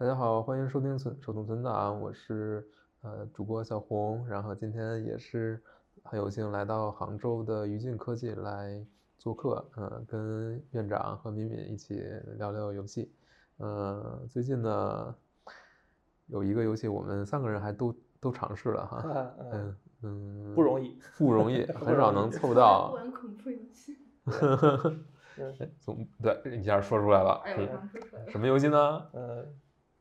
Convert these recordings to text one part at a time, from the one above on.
大家好，欢迎收听存手动存档，我是呃主播小红，然后今天也是很有幸来到杭州的于静科技来做客，呃，跟院长和敏敏一起聊聊游戏。呃，最近呢有一个游戏，我们三个人还都都尝试了哈，嗯嗯嗯，不容易，不容易，很少能凑到。玩恐怖游戏，哎总对一下说出来了，哎，是我刚说出来了。什么游戏呢？嗯，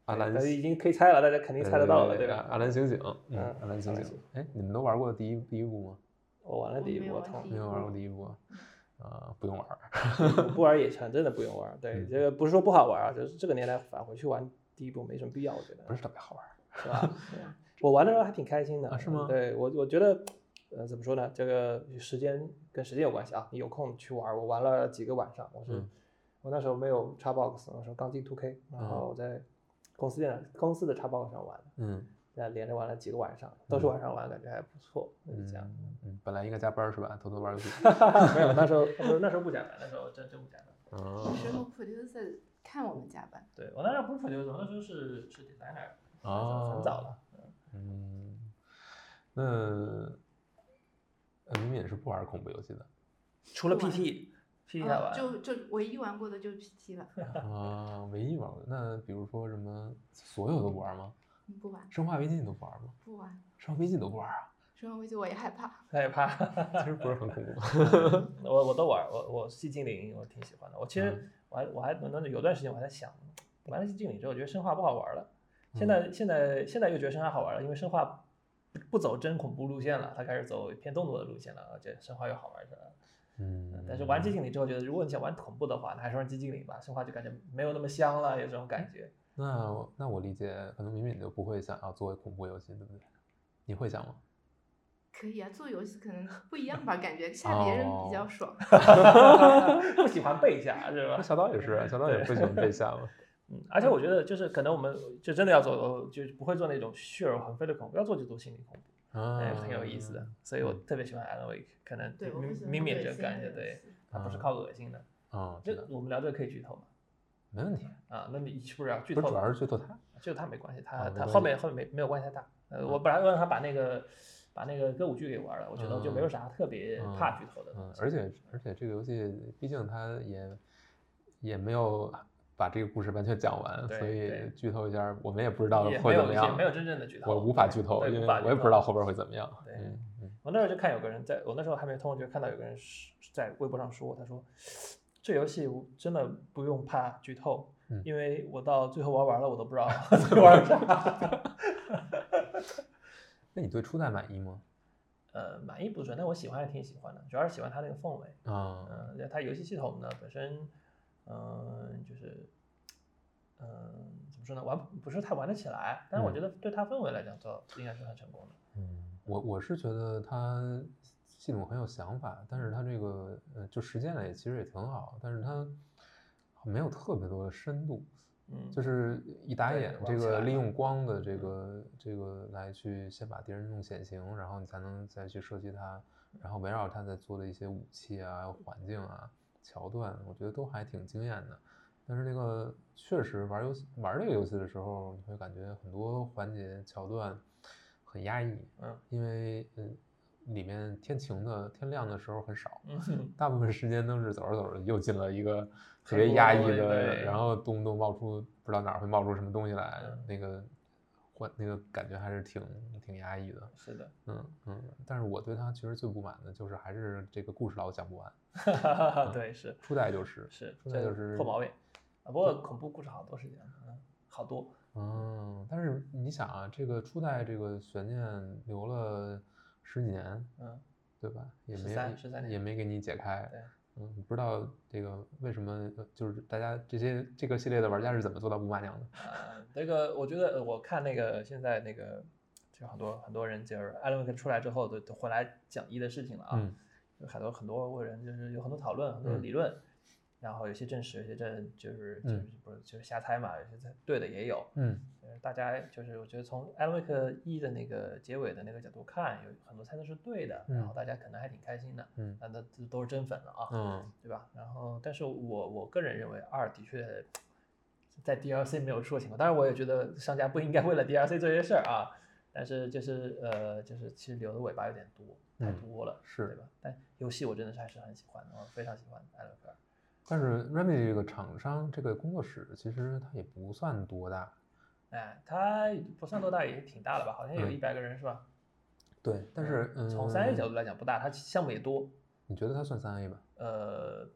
阿兰已经可以猜了，大家肯定猜得到了，对对吧？阿兰醒醒，嗯嗯，阿兰醒醒阿兰醒。哎，你们都玩过第一第一部吗？我玩了第一部，我操没有玩过第一部啊，啊，不用玩儿。不玩也成真的不用玩。对，嗯这个不是说不好玩啊，就是这个年代返回去玩第一部没什么必要，我觉得不是特别好玩儿。是吧？对我玩的时候还挺开心的啊是吗对我我觉得，呃，怎么说呢？这个时间跟时间有关系啊。你有空去玩，我玩了几个晚上。我是、嗯我那时候没有 Xbox，那时候刚进 2K，然后我在公司电脑公司的 Xbox 上玩的，嗯在连着玩了几个晚上，都是晚上玩，感觉还不错。就是这样。嗯嗯，本来应该加班是吧？偷偷玩游戏。没有，那时候那时候不加班，那时候真真不加班。哦有时候 producer 看我们加班，对我那时候不是 producer，我那时候是是 designer，哦，很早了。嗯，那呃，敏敏是不玩恐怖游戏的除了不玩 PT，PT 还啊玩。就就唯一玩过的就是 PT 了，啊，唯一玩过的。那比如说什么，所有都不玩吗？嗯不玩生化危机你都不玩吗？不玩。生化危机你都不玩啊？生化危机我也害怕，害怕。其实不是很恐怖。我我都玩，我我寂静岭我挺喜欢的。我其实嗯我还我还那有段时间我还在想，玩了寂静岭之后，我觉得生化不好玩了。现嗯在现在现在又觉得生化好玩了，因为生化不不走真恐怖路线了，它开始走偏动作的路线了，而且生化又好玩起来了。嗯，但是玩寂静岭之后，觉得如果你想玩恐怖的话，那还是玩寂静岭吧，生化就感觉没有那么香了，有这种感觉。那我那我理解，可能敏敏就不会想要做恐怖游戏，对不对？你会想吗？可以啊。做游戏可能不一样吧，感觉吓别人比较爽。不喜欢被吓是吧？小刀也是啊，小刀也不喜欢被吓嘛。嗯，而且我觉得就是可能我们就真的要做，就不会做那种血肉横飞的恐怖，要做就做心理恐怖，啊哎，很有意思的。所以我特别喜欢 Alan Wake，可能对，我不喜欢明明这个感觉，的对，游戏它不是靠恶心的。啊，这我们聊这个可以剧透吗？没问题。啊，那你是不是要剧不是主要？是剧透他。剧透他没关系，他他后面后面没没有关系太大。呃，我本来让他把那个把那个歌舞剧给玩了，我觉得就没有啥特别怕剧透的嗯，而且而且这个游戏毕竟它也也没有把这个故事完全讲完，所以剧透一下，我们也不知道也会怎么样没有没。有真正的剧透，我无法剧透，因为我也不知道后边会怎么样。对我那时候就看有个人在我那时候还没通，就看到有个人在微博上说，他说这游戏真的不用怕剧透，嗯因为我到最后玩完了，我都不知道 在玩啥。那你对初代满意吗？呃，满意不准，但我喜欢还挺喜欢的，主要是喜欢它那个氛围。啊，嗯、它游戏系统呢本身，嗯、就是，嗯、怎么说呢，玩不是太玩得起来，但是我嗯觉得对它氛围来讲，做应该是很成功的。嗯，我我是觉得它系统很有想法，但是它这个呃，就实践了也其实也挺好，但是它没有特别多的深度。嗯，就是一打眼，这个利用光的这个这个来去先把敌人弄显形，然后你才能再去射击它，然后围绕它在做的一些武器啊、环境啊、桥段，我觉得都还挺惊艳的。但是那个确实玩游戏玩这个游戏的时候，你会感觉很多环节桥段很压抑，嗯。因为嗯里面天晴的天亮的时候很少，嗯，大部分时间都是走着走着又进了一个特别压抑的，然后动不动冒出不知道哪儿会冒出什么东西来，嗯。那个换那个感觉还是挺挺压抑的。是的，嗯嗯，但是我对它其实最不满的就是还是这个故事老讲不完，对，是初代就是是，初代就是破毛病。啊，不过恐怖故事好多是这样的，嗯，好多。嗯，但是你想啊，这个初代这个悬念留了十几年，嗯，对吧？也没13 13年也没给你解开。对，嗯，不知道这个为什么呃就是大家这些这个系列的玩家是怎么做到不骂娘的？啊，这个我觉得呃我看那个现在那个就很多很多人就是艾伦克出来之后都都回来讲一的事情了啊，嗯有很多很多人就是有很多讨论，很多嗯理论，然后有些证实，有些证就是就嗯是不是就是瞎猜嘛，有些猜对的也有。嗯呃，大家就是我觉得从艾伦威克一的那个结尾的那个角度看，有很多猜测是对的，然后嗯大家可能还挺开心的，嗯那那这都是真粉了啊，嗯对吧？然后，但是我我个人认为二的确在 DLC 没有出的情况。当然，我也觉得商家不应该为了 DLC 做这些事儿啊。但是就是呃，就是其实留的尾巴有点多，太多了，是对吧？但游戏我真的是还是很喜欢的，我非常喜欢艾伦克尔。但是 Remedy 这个厂商这个工作室其实它也不算多大，哎，它不算多大，也挺大的吧？好像有嗯一百个人是吧？对，但是嗯，从三 A 角度来讲不大，它项目也多。你觉得它算三 A 吧？呃，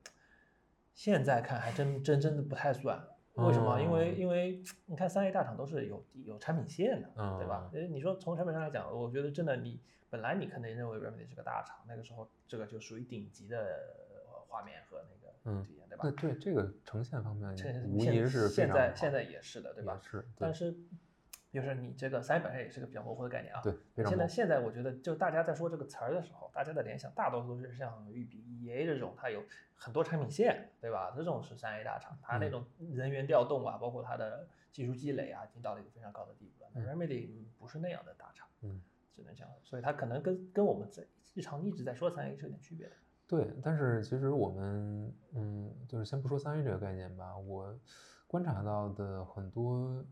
现在看还真真真的不太算。为什么？因为哦因为你看三 A 大厂都是有有产品线的，对吧？嗯呃，你说从产品上来讲，我觉得真的你本来你可能认为 Remedy 是个大厂，那个时候这个就属于顶级的呃画面和那个嗯体验，对吧那？对这个呈现方面现无疑是非现在现在也是的，对吧？是，但是就是你这个三 A 本身也是个比较模糊的概念啊。对，现在现在我觉得，就大家在说这个词儿的时候，大家的联想大多数是像育碧、EA 这种，它有很多产品线，对吧？这种是三 A 大厂，它那嗯种人员调动啊，包括它的技术积累啊，已经到了一个非常高的地步了。那嗯 Remedy 不是那样的大厂，嗯，只能这样，所以它可能跟跟我们在日常一直在说三 A 是有点区别的。对，但是其实我们，嗯，就是先不说三 A 这个概念吧，我观察到的很多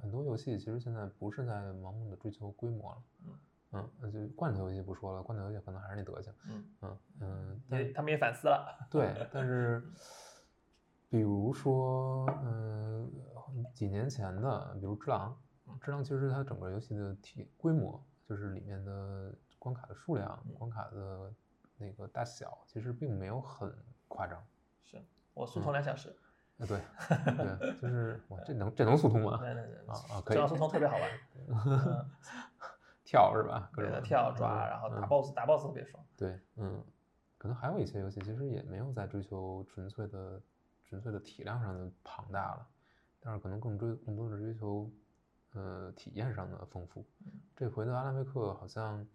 很多游戏，其实现在不是在盲目的追求规模了，嗯嗯，呃就罐头游戏不说了，罐头游戏可能还是那德行，嗯，嗯嗯，他们也反思了。对，但是比如说，嗯、几年前的，比如《只狼》，嗯《只狼》其实它整个游戏的体规模，就是里面的关卡的数量、嗯关卡的那个大小，其实并没有很夸张。是我速通两小时，啊，对，对，就是哇，这能这能速通吗？对对对啊啊，可以这样速通特别好玩。嗯跳是吧？各种跳抓，嗯然后打嗯 BOSS，打 BOSS 特别爽。对，嗯，可能还有一些游戏其实也没有在追求纯粹的、纯粹的体量上的庞大了，但是可能更追更多的追求，呃，体验上的丰富。嗯这回的阿拉维克好像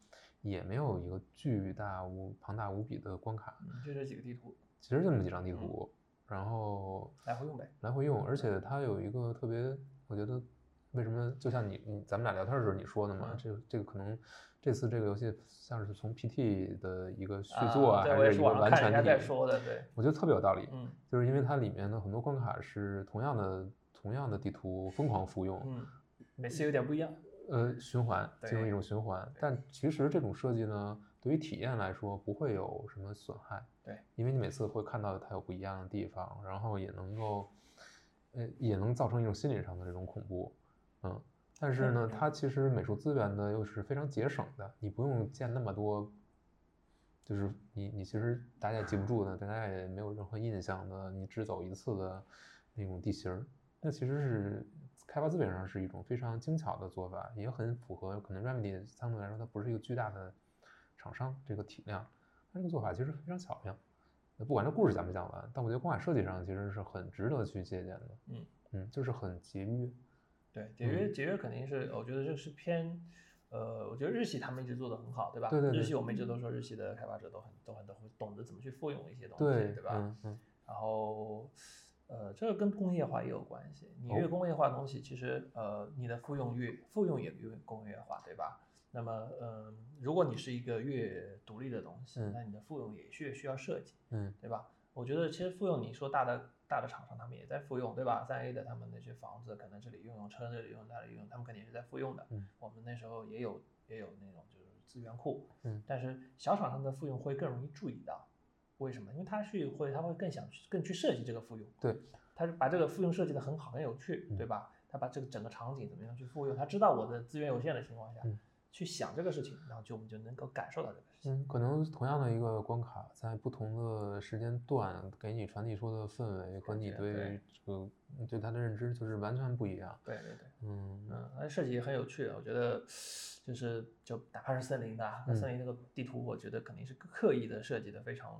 也没有一个巨大无庞大无比的关卡，嗯，就这几个地图其实就那么几张地嗯图，然后来回用呗。来回用，而且它有一个特别，我觉得为什么就像你你咱们俩聊天的时候你说的嘛，嗯这个这个可能这次这个游戏像是从 PT 的一个续啊作对，我也是还是一个完全体，在说的，对，我觉得特别有道理，嗯就是因为它里面的很多关卡是同样的同样的地图疯狂复用，嗯，每次有点不一样。呃，循环进入一种循环，但其实这种设计呢，对于体验来说不会有什么损害，对，因为你每次会看到它有不一样的地方，然后也能够，呃，也能造成一种心理上的这种恐怖，嗯，但是呢，它其实美术资源呢又是非常节省的，你不用建那么多，就是你你其实大家也记不住的，大家也没有任何印象的，你只走一次的那种地形儿，那其实是开发资本上是一种非常精巧的做法，也很符合可能 Remedy 相对来说它不是一个巨大的厂商这个体量，它这个做法其实非常巧妙。那不管这故事讲没讲完，但我觉得关卡设计上其实是很值得去借鉴的。嗯嗯，就是很节约。对，节约节约肯定是，我觉得这个是偏，呃，我觉得日系他们一直做的很好，对吧？对对对日系我们一直都说日系的开发者都很都很都会懂得怎么去复用一些东西，对，对吧？嗯嗯然后，呃，这个跟工业化也有关系。你哦越工业化的东西，其实呃，你的复用越复用也越工业化，对吧？那么，嗯、如果你是一个越独立的东西，嗯那你的复用也越需要设计，嗯对吧？我觉得其实复用，你说大的大的厂商他们也在复用，对吧？三 A 的他们那些房子，可能这里用用车，这里用用那里用用，他们肯定也是在复用的。嗯我们那时候也有也有那种就是资源库，嗯但是小厂商的复用会更容易注意到，为什么？因为他去会他会更想去更去设计这个复用，对，他是把这个复用设计的很好很有趣，对吧？他把这个整个场景怎么样去复用，他知道我的资源有限的情况下，嗯去想这个事情，然后就我们就能够感受到这个事情。嗯，可能同样的一个关卡，在不同的时间段给你传递出的氛围和你对对这个你对它的认知就是完全不一样。对对对。嗯嗯，它设计也很有趣，我觉得就是就哪怕是森林的啊，那嗯森林那个地图，我觉得肯定是刻意的设计的非常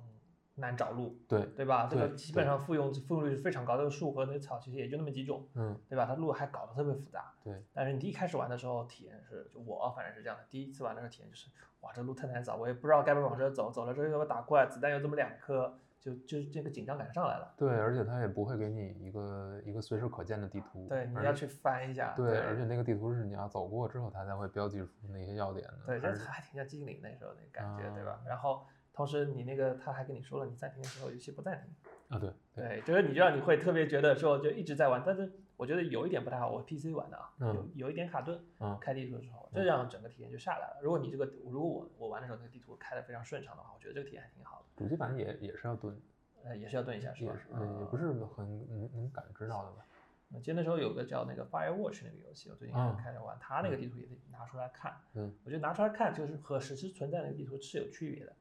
难找路，对，对吧？这个基本上复用复用率是非常高，这个树和那个草其实也就那么几种，嗯对吧？它路还搞得特别复杂，对，但是你第一开始玩的时候体验是，就我反正是这样的，第一次玩的时候体验就是，哇，这路太难找，我也不知道该不该往这走，走了之后又要打怪，子弹又这么两颗，就就这个紧张感上来了。对，而且它也不会给你一个一个随时可见的地图。对，你要去翻一下。对，而且那个地图是你要走过之后，它才会标记出那些要点的。对，这还挺像寂静岭那时候那感觉，对吧啊？然后同时你那个他还跟你说了，你暂停的时候游戏不暂停。啊，对对对，就是你知道你会特别觉得说就一直在玩，但是我觉得有一点不太好，我 PC 玩的啊，嗯有有一点卡顿，嗯开地图的时候，这让整个体验就下来了。如果你这个，如果我我玩的时候那个地图开的非常顺畅的话，我觉得这个体验还挺好的。主机版也也是要蹲，呃，也是要蹲一下是吧？也是呃也不是很能能感知到的吧？我记得那时候有个叫那个 Firewatch 那个游戏，我最近啊开始玩，它那个地图也得拿出来看。嗯我觉得拿出来看就是和实时存在的地图是有区别的。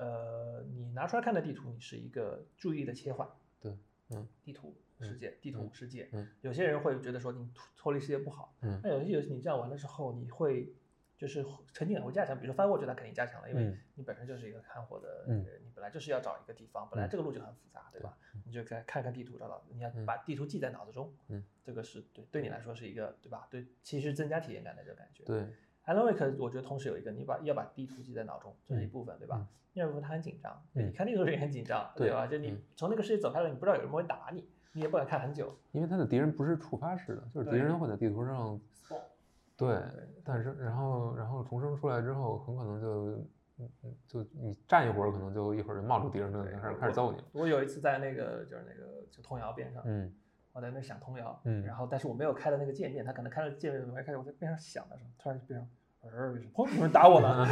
呃，你拿出来看的地图，你是一个注意的切换。对，嗯地图嗯世界，地图嗯世界。嗯有些人会觉得说你脱脱离世界不好，嗯那有些游戏你这样玩的时候，你会就是沉浸感会加强。比如说 Firewatch 它肯定加强了，因为嗯你本身就是一个看火的嗯人，你本来就是要找一个地方，本来嗯这个路就很复杂，对吧？你就该看看地图，找到你要嗯把地图记在脑子中，嗯，这个是对对你来说是一个对吧？对，其实增加体验感的这个感觉。对，Alan Wake 我觉得同时有一个，你把要把地图记在脑中，这是一嗯部分，对吧嗯？第二部分他很紧张，嗯你看地图时也很紧张，对吧？就你嗯从那个世界走开了，你不知道有人会打你，你也不敢看很久。因为他的敌人不是触发式的，就是敌人会在地图上对，但是然后然后重生出来之后，很可能就嗯嗯就你站一会儿，可能就一会儿就冒出敌人就对开始开始揍你了。我有一次在那个就是那个就通窑边上，嗯我在那想童谣，嗯然后但是我没有开的那个界面，他可能开了界面，我还开始我在边上想的时候，突然边上，呃，砰，有人打我了，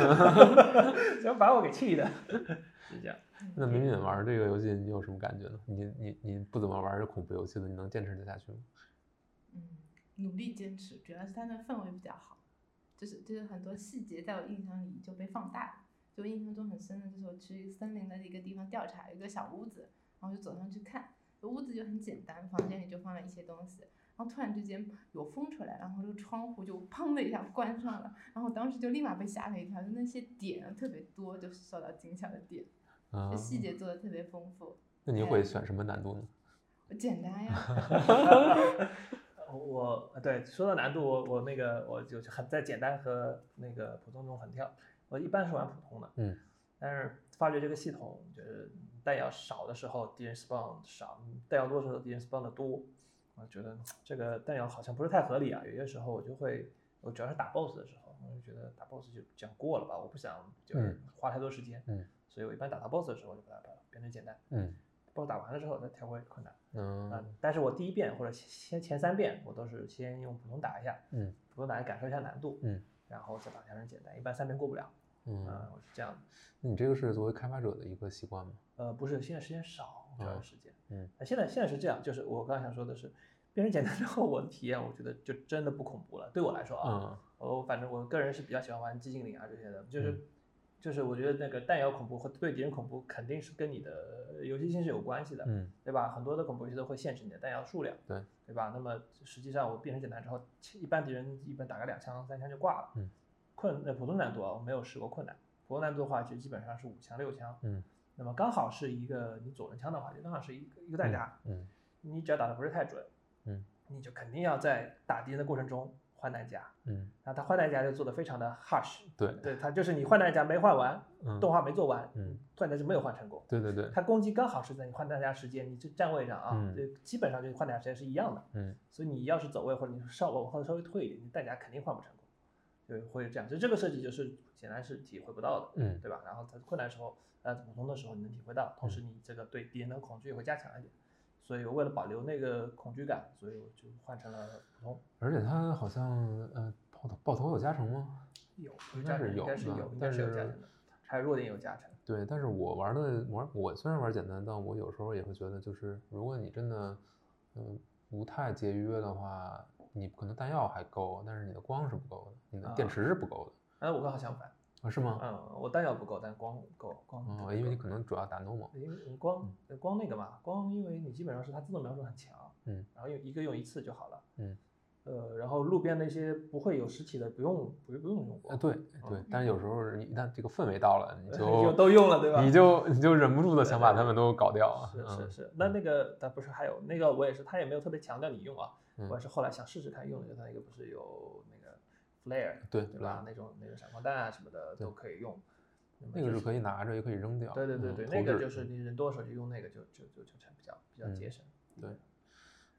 想把我给气的，是这样。那敏敏玩这个游戏，你有什么感觉呢？你你你不怎么玩这恐怖游戏的，你能坚持得下去吗？嗯，努力坚持，主要是它的氛围比较好，就是就是很多细节在我印象里就被放大了。就印象中很深的，就是我去森林的一个地方调查，有一个小屋子，然后就走上去看，屋子就很简单，房间里就放了一些东西，然后突然之间有风出来，然后这个窗户就砰的一下关上了，然后当时就立马被吓了一跳，就那些点特别多，就是受到惊吓的点，细节做的特别丰富，那你会选什么难度呢？简单呀。我对说到难度，我我那个我就就很在简单和那个普通中横跳。我一般是玩普通的，嗯，但是发觉这个系统就是弹药少的时候敌人 spawn 少，弹药多的时候敌人 spawn 的多。我觉得这个弹药好像不是太合理啊。有些时候我就会，我主要是打 boss 的时候，我就觉得打 boss 就讲过了吧，我不想就是花太多时间，嗯，所以我一般打到 boss 的时候就把它把它变成简单嗯，boss 打完了之后再调回困难。嗯嗯，但是我第一遍或者先前三遍，我都是先用普通打一下，嗯普通打一下感受一下难度，嗯，然后再把它调成简单，一般三遍过不了，嗯，嗯，我是这样的。那你这个是作为开发者的一个习惯吗？呃，不是，现在时间少，主要哦是时间。嗯，那现在现在是这样，就是我刚才想说的是，变成简单之后，我的体验我觉得就真的不恐怖了。对我来说啊，嗯我反正我个人是比较喜欢玩寂静岭啊这些的，就是、嗯就是我觉得那个弹药恐怖和对敌人恐怖肯定是跟你的游戏性是有关系的，嗯对吧？很多的恐怖游戏都会限制你的弹药数量，对对吧？那么实际上我变成简单之后，其一般敌人一般打个两枪三枪就挂了。嗯，困呃普通难度啊，我没有试过困难。普通难度的话，就基本上是五枪六枪。嗯，那么刚好是一个你左轮枪的话，就刚好是一个一个弹夹。嗯你只要打的不是太准，嗯，你就肯定要在打敌人的过程中换弹夹。嗯，然后他换弹夹就做的非常的 harsh，对，对他就是你换弹夹没换完，嗯动画没做完，嗯，换弹就没有换成功。对对对，他攻击刚好是在你换弹夹时间，你这站位上啊，嗯这基本上就是换弹夹时间是一样的。嗯所以你要是走位或者你稍往后稍微退一点，你弹夹肯定换不成功，就会这样。就这个设计就是显然是体会不到的，嗯对吧？然后在困难时候，呃，普通的时候你能体会到，同时你这个对敌人的恐惧也会加强一点。所以我为了保留那个恐惧感，所以我就换成了普通。而且它好像呃爆头爆头有加成吗？有应该是有应该是的有，应该但是是有加成的，还有弱点有加成。对，但是我玩的玩我虽然玩简单，但我有时候也会觉得，就是如果你真的嗯不太节约的话，你可能弹药还够，但是你的光是不够的，你的电啊池是不够的哎，我刚好相反，啊？是吗？嗯，我弹药不够，但光够，光因为你可能主要打 normal。因为光呃光那个嘛，光因为你基本上是它自动瞄准很强，嗯，然后用一个用一次就好了，嗯，呃，然后路边那些不会有实体的，不用不用不用用呃，光，对对，但是有时候一旦这个氛围到了，你就 就都用了，对吧？你就你就忍不住的想把对它们都搞掉啊。是是嗯是，那那个但不是还有那个我也是，他也没有特别强调你用啊，嗯我也是后来想试试看用的，就他那个不是有那个 flare 对对吧？那种那个闪光弹啊什么的都可以用，那个就是可以拿着，也可以扔掉。对对对对，那个就是你人多的时候就用那个就就就就比较比较嗯节省。对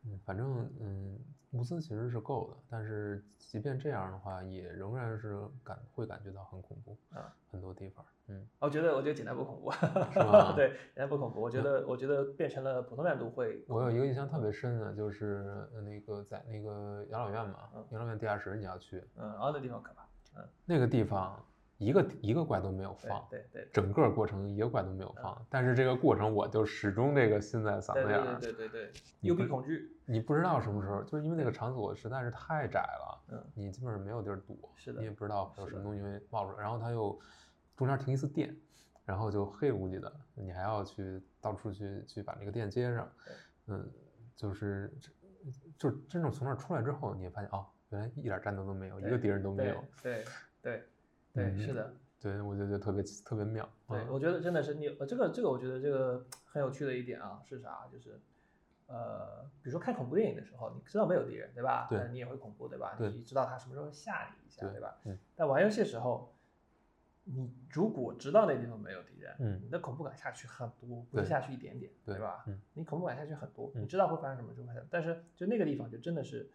嗯，反正嗯，物资其实是够的，但是即便这样的话，也仍然是感会感觉到很恐怖啊，很多地方，嗯，我觉得我觉得济南不恐怖，是吧 对，济南不恐怖。我觉得我觉得变成了普通难度会，我有一个印象特别深的，就是呃那个在那个养老院嘛，嗯养老院地下室你要去，嗯，然后那地方可怕，嗯，那个地方一个一个怪都没有对放，对对整个过程一个怪都没有放，但是这个过程我就始终这个心在嗓子眼儿，对对对对，幽闭恐惧，你不知道什么时候，就是因为那个场所实在是太窄了，嗯，你基本上没有地儿躲，是的你也不知道会有什么东西会冒出来，然后它又中间停一次电，然后就黑乎乎的，你还要去到处去去把那个电接上，嗯，就是就是真正从那儿出来之后，你也发现哦，原来一点战斗都没有，一个敌人都没有，对对对对，是嗯的。对我觉得特别特别妙，对，嗯我觉得真的是你，呃，这个这个，我觉得这个很有趣的一点啊，是啥？就是，呃，比如说看恐怖电影的时候，你知道没有敌人，对吧？对但你也会恐怖，对吧？对你知道他什么时候吓你一下，对对吧？嗯。但玩游戏的时候，你如果知道那地方没有敌人，嗯你的恐怖感下去很多，不是下去一点点，对吧？嗯你恐怖感下去很多，你嗯知道会发生什么就会发生，但是就那个地方就真的是。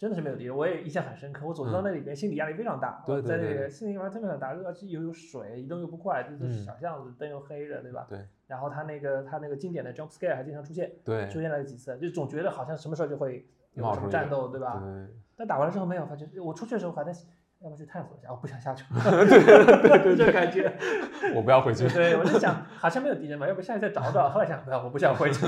真的是没有敌人，我也印象很深刻。我走到嗯那里边，心理压力非常大。对我在对在那个心理压力特别很大，而且又有水，移动又不快，就是嗯小巷子，灯又黑着，对吧？对然后他那个他那个经典的 jump scare 还经常出现，对，出现了几次，就总觉得好像什么时候就会有什么战斗，对吧？对但打完了之后没有，发现我出去的时候还在要不要去探索一下，我不想下去，对对对，这感觉，我不要回去，对，我就想好像没有敌人嘛，要不下去再找找，后来想不要，我不想回去，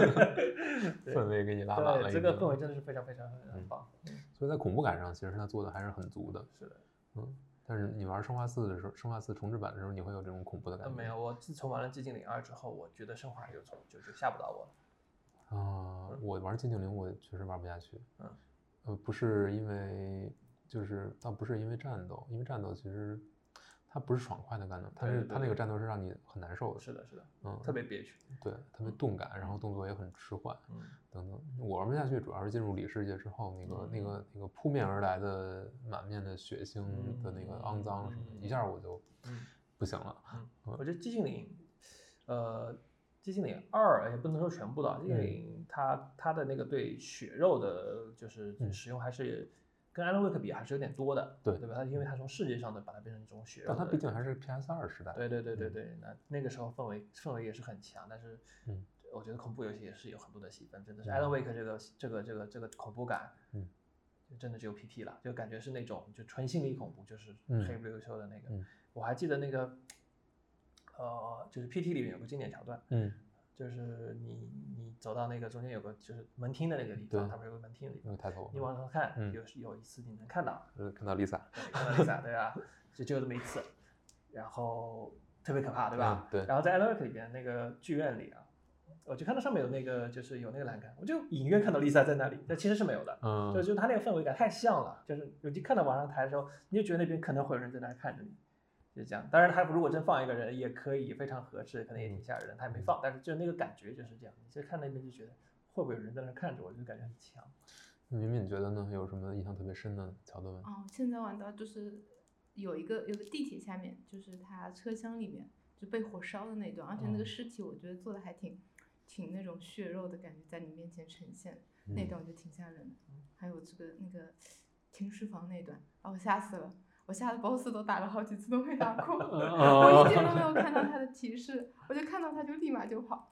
对氛围给你拉满了这个氛围真的是非常非常很棒，所以在恐怖感上，其实他做的还是很足的。是的，嗯，但是你玩生化四的时候，生化四重置版的时候，你会有这种恐怖的感觉？呃没有，我自从玩了寂静岭二之后，我觉得生化就从就就吓不到我了，啊、我玩寂静岭，我确实玩不下去。嗯，呃，不是因为，就是倒不是因为战斗，因为战斗其实它不是爽快的战斗，它是它那个战斗是让你很难受的。是的，是的，嗯，特别憋屈，对，特别动感，然后动作也很迟缓，嗯。等等。我玩不下去，主要是进入里世界之后，那个、那嗯个那个扑面而来的满面的血腥的那个肮脏什么的，一下我就嗯不行了。嗯，我觉得寂静岭，呃，寂静岭二也不能说全部的，寂静嗯岭它它的那个对血肉的，就是嗯使用还是跟 Alan Wake 比还是有点多的，对对吧？它因为它从视觉上的把它变成这种血肉，但它毕竟还是 PS 二时代。对对对对嗯对，那那个时候氛围氛围也是很强，但是嗯我觉得恐怖游戏也是有很多的细分，真的是嗯 Alan Wake 这个这个这个这个恐怖感，嗯，就真的只有 PT 了，就感觉是那种就纯心理恐怖，就是嗯黑不溜秋的那个。嗯我还记得那个，呃，就是 PT 里面有个经典桥段，嗯，就是你你走到那个中间有个就是门厅的那个地方，它不是有个门厅的地方，抬头，你往上看，嗯有有一次你能看到，呃，看到 Lisa，看到 Lisa，对吧？就就这么一次，然后特别可怕，对吧？嗯对然后在 Wake 里边那个剧院里啊，我就看到上面有那个就是有那个栏杆，我就隐约看到 Lisa 在那里，但其实是没有的。嗯，就就他那个氛围感太像了，就是有你看到往上抬的时候，你就觉得那边可能会有人在那儿看着你，就这样。当然，他如果真放一个人也可以，非常合适，可能也挺吓人的。他也没放，但是就那个感觉就是这样。你就看那边就觉得会不会有人在那看着我，就感觉很强。敏敏觉得呢？有什么印象特别深的桥段？哦，现在玩到就是有一个有个地铁下面，就是它车厢里面就被火烧的那段，而且那个哦尸体我觉得做的还挺挺那种血肉的感觉在你面前呈现，那嗯段我觉得挺吓人的。还有这个那个停尸房那段，把我吓死了。我吓得 BOSS 都打了好几次都没打过，我一点都没有看到他的提示，我就看到他就立马就跑，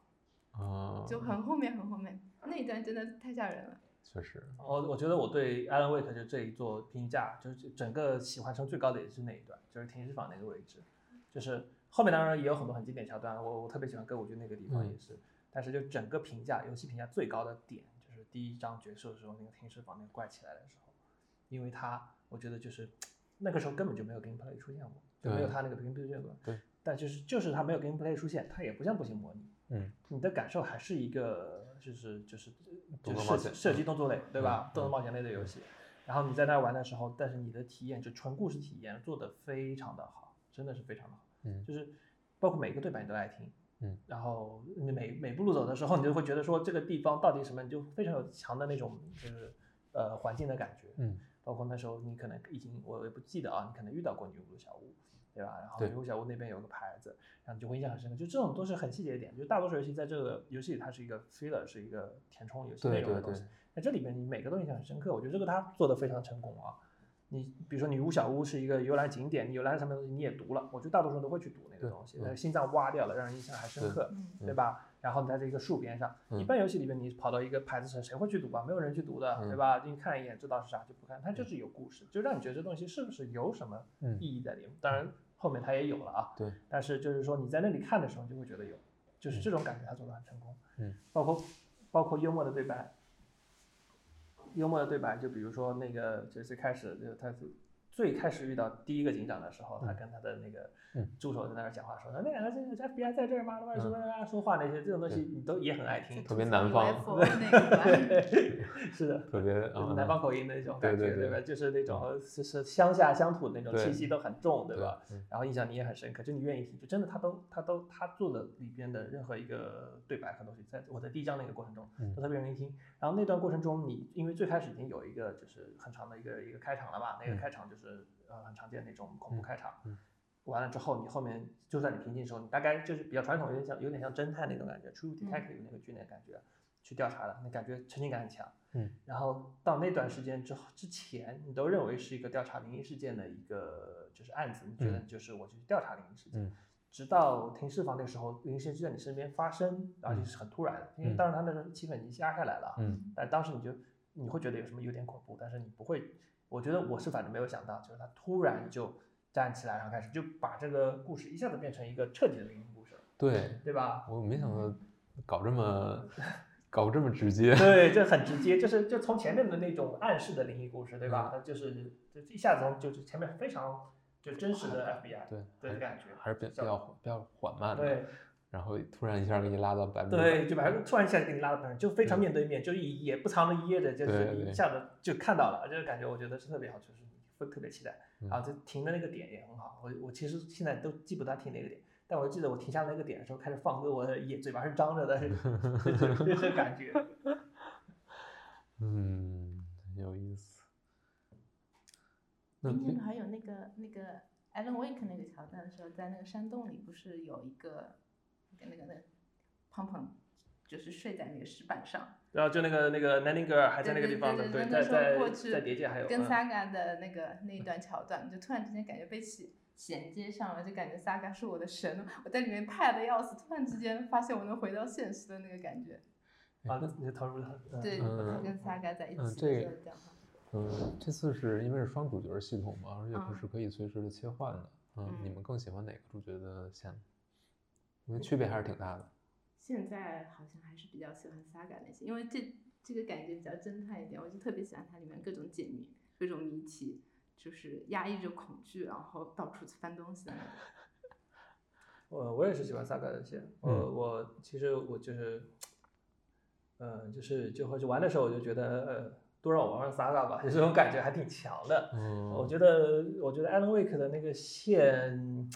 啊，就很后面很后面那一段真的太吓人了。确实，我我觉得我对 Alan Wake 就这一座评价，就是整个喜欢程最高的也是那一段，就是停尸房那个位置，就是后面当然也有很多很经典桥段，我我特别喜欢歌舞剧那个地方嗯。也是，但是就整个评价游戏评价最高的点，就是第一章结束的时候那个停尸房那个怪起来的时候，因为它我觉得就是那个时候根本就没有 gameplay 出现过，就没有对。它那个 gameplay 出现过，对，但就是就是它没有 gameplay 出现，它也不像步行模拟，嗯，你的感受还是一个就是就是就是射射击动作类，对吧？嗯？动作冒险类的游戏，然后你在那玩的时候，但是你的体验就纯故事体验做得非常的好，真的是非常的好，嗯。就是包括每个对白你都爱听，嗯，然后你每每步路走的时候，你就会觉得说这个地方到底什么，你就非常有强的那种就是呃环境的感觉，嗯，包括那时候你可能已经我也不记得啊，你可能遇到过女巫的小屋，对吧？然后女巫小屋那边有个牌子，然后你就会印象很深刻。就这种都是很细节的点，就大多数游戏在这个游戏里它是一个 filler，是一个填充游戏内容的东西对。在这里面你每个都印象很深刻，我觉得这个它做的非常成功啊。你比如说女巫小屋是一个游览景点，你游览什么东西你也读了，我觉得大多数人都会去读那个东西，嗯那个心脏挖掉了，让人印象还深刻，嗯对吧？然后你在这个树边上，嗯一般游戏里面你跑到一个牌子上，谁会去读啊？没有人去读的，嗯对吧？你看一眼知道是啥就不看，它就是有故事，就让你觉得这东西是不是有什么嗯意义在里面。当然后面它也有了啊，对，但是就是说你在那里看的时候，你就会觉得有，就是这种感觉它做的很成功。嗯，包括包括幽默的对白，幽默的对白，就比如说那个就最开始就他是最开始遇到第一个警长的时候，他跟他的那个嗯助手在那儿讲话说，那两个这个 FBI 在这儿吗？什么啊说话那些这种东西你都也很爱听，特别南方吧，是的。特别啊，南方口音的那种感觉，对对对吧？就是那种就是乡下乡土那种气息都很重，对对吧？？嗯然后印象你也很深刻，就你愿意听，就真的他都他都他做的里边的任何一个对白和东西，在我在第一章那个过程中嗯都特别容易听。然后那段过程中，你因为最开始已经有一个就是很长的一个一个开场了吧，那个嗯开场就是呃很常见那种恐怖嗯开场。嗯完了之后，你后面就算你平静的时候，你大概就是比较传统，有点像有点像侦探那种感觉，True 嗯 Detective 那个剧那个感觉，去调查的，那感觉沉浸感很强。嗯，然后到那段时间之后之前，你都认为是一个调查灵异事件的一个就是案子，你觉得嗯就是我去调查灵异事件。嗯直到停尸房那个时候，灵异事件就在你身边发生，而且是很突然的，因为嗯当时他那时候气氛已经压下来了啊，嗯但当时你就你会觉得有什么有点恐怖，但是你不会，我觉得我是反正没有想到，就是他突然就站起来，然后开始就把这个故事一下子变成一个彻底的灵异故事了，对，对吧？我没想到搞这么 搞这么直接，对，这很直接，就是就从前面的那种暗示的灵异故事，对吧？它就是就一下子从就是前面非常就真实的 FBI 对，的感觉，还是比比较比较缓慢的，对然后突然一下给你拉到百分之百，对，就把它突然一下给你拉到边上，就非常面对面，就一也不藏着掖着，就是一下子就看到了，这个感觉我觉得是特别好，就是你会特别期待。然后就停的那个点也很好，我我其实现在都记不得停哪个点，但我记得我停下那个点的时候开始放歌，我的眼嘴巴是张着的，就就就这感觉。嗯，有意思。那今天还有那个那个 Alan Wake 那个桥段的时候，在那个山洞里不是有一个那个那个那个胖胖，就是睡在那个石板上，然后就那个那个 Nanny Girl 还在那个地方的，对对对在那时候过在去在叠界还有跟嗯 Saga 的那个那一段桥段，就突然之间感觉被起衔接上了，就感觉 Saga 是我的神，我在里面派的要死，突然之间发现我能回到现实的那个感觉。啊，你就投入了对，嗯跟 Saga 在一嗯起。嗯，这次是因为是双主角系统嘛，而且不嗯是可以随时的切换的。嗯，你嗯们更喜欢哪个主角的线？区别还是挺大的。现在好像还是比较喜欢 Saga 那些，因为这这个感觉比较侦探一点，我就特别喜欢它里面各种解谜、各种谜题，就是压抑着恐惧，然后到处翻东西的那种。我我也是喜欢 Saga 的线，我嗯我其实我就是，嗯，就是就会去玩的时候我就觉得呃，多让我玩玩 Saga 吧，就 这种感觉还挺强的。嗯，我觉得，我觉得 Alan Wake 的那个线，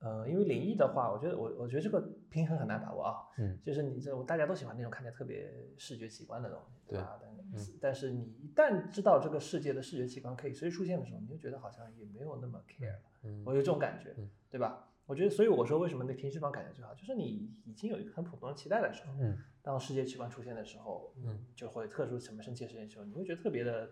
呃，因为灵异的话，我觉得我我觉得这个平衡很难把握啊。嗯就是你这大家都喜欢那种看起来特别视觉奇观的东西，对吧？但嗯但是你一旦知道这个世界的视觉奇观可以随时出现的时候，你就觉得好像也没有那么 care 了。嗯我有这种感觉嗯，对吧？我觉得，所以我说为什么那停尸房感觉最好，就是你已经有一个很普通的期待的时候，嗯当世界奇观出现的时候，嗯，就会特殊什么神奇的事件的时候，你会觉得特别的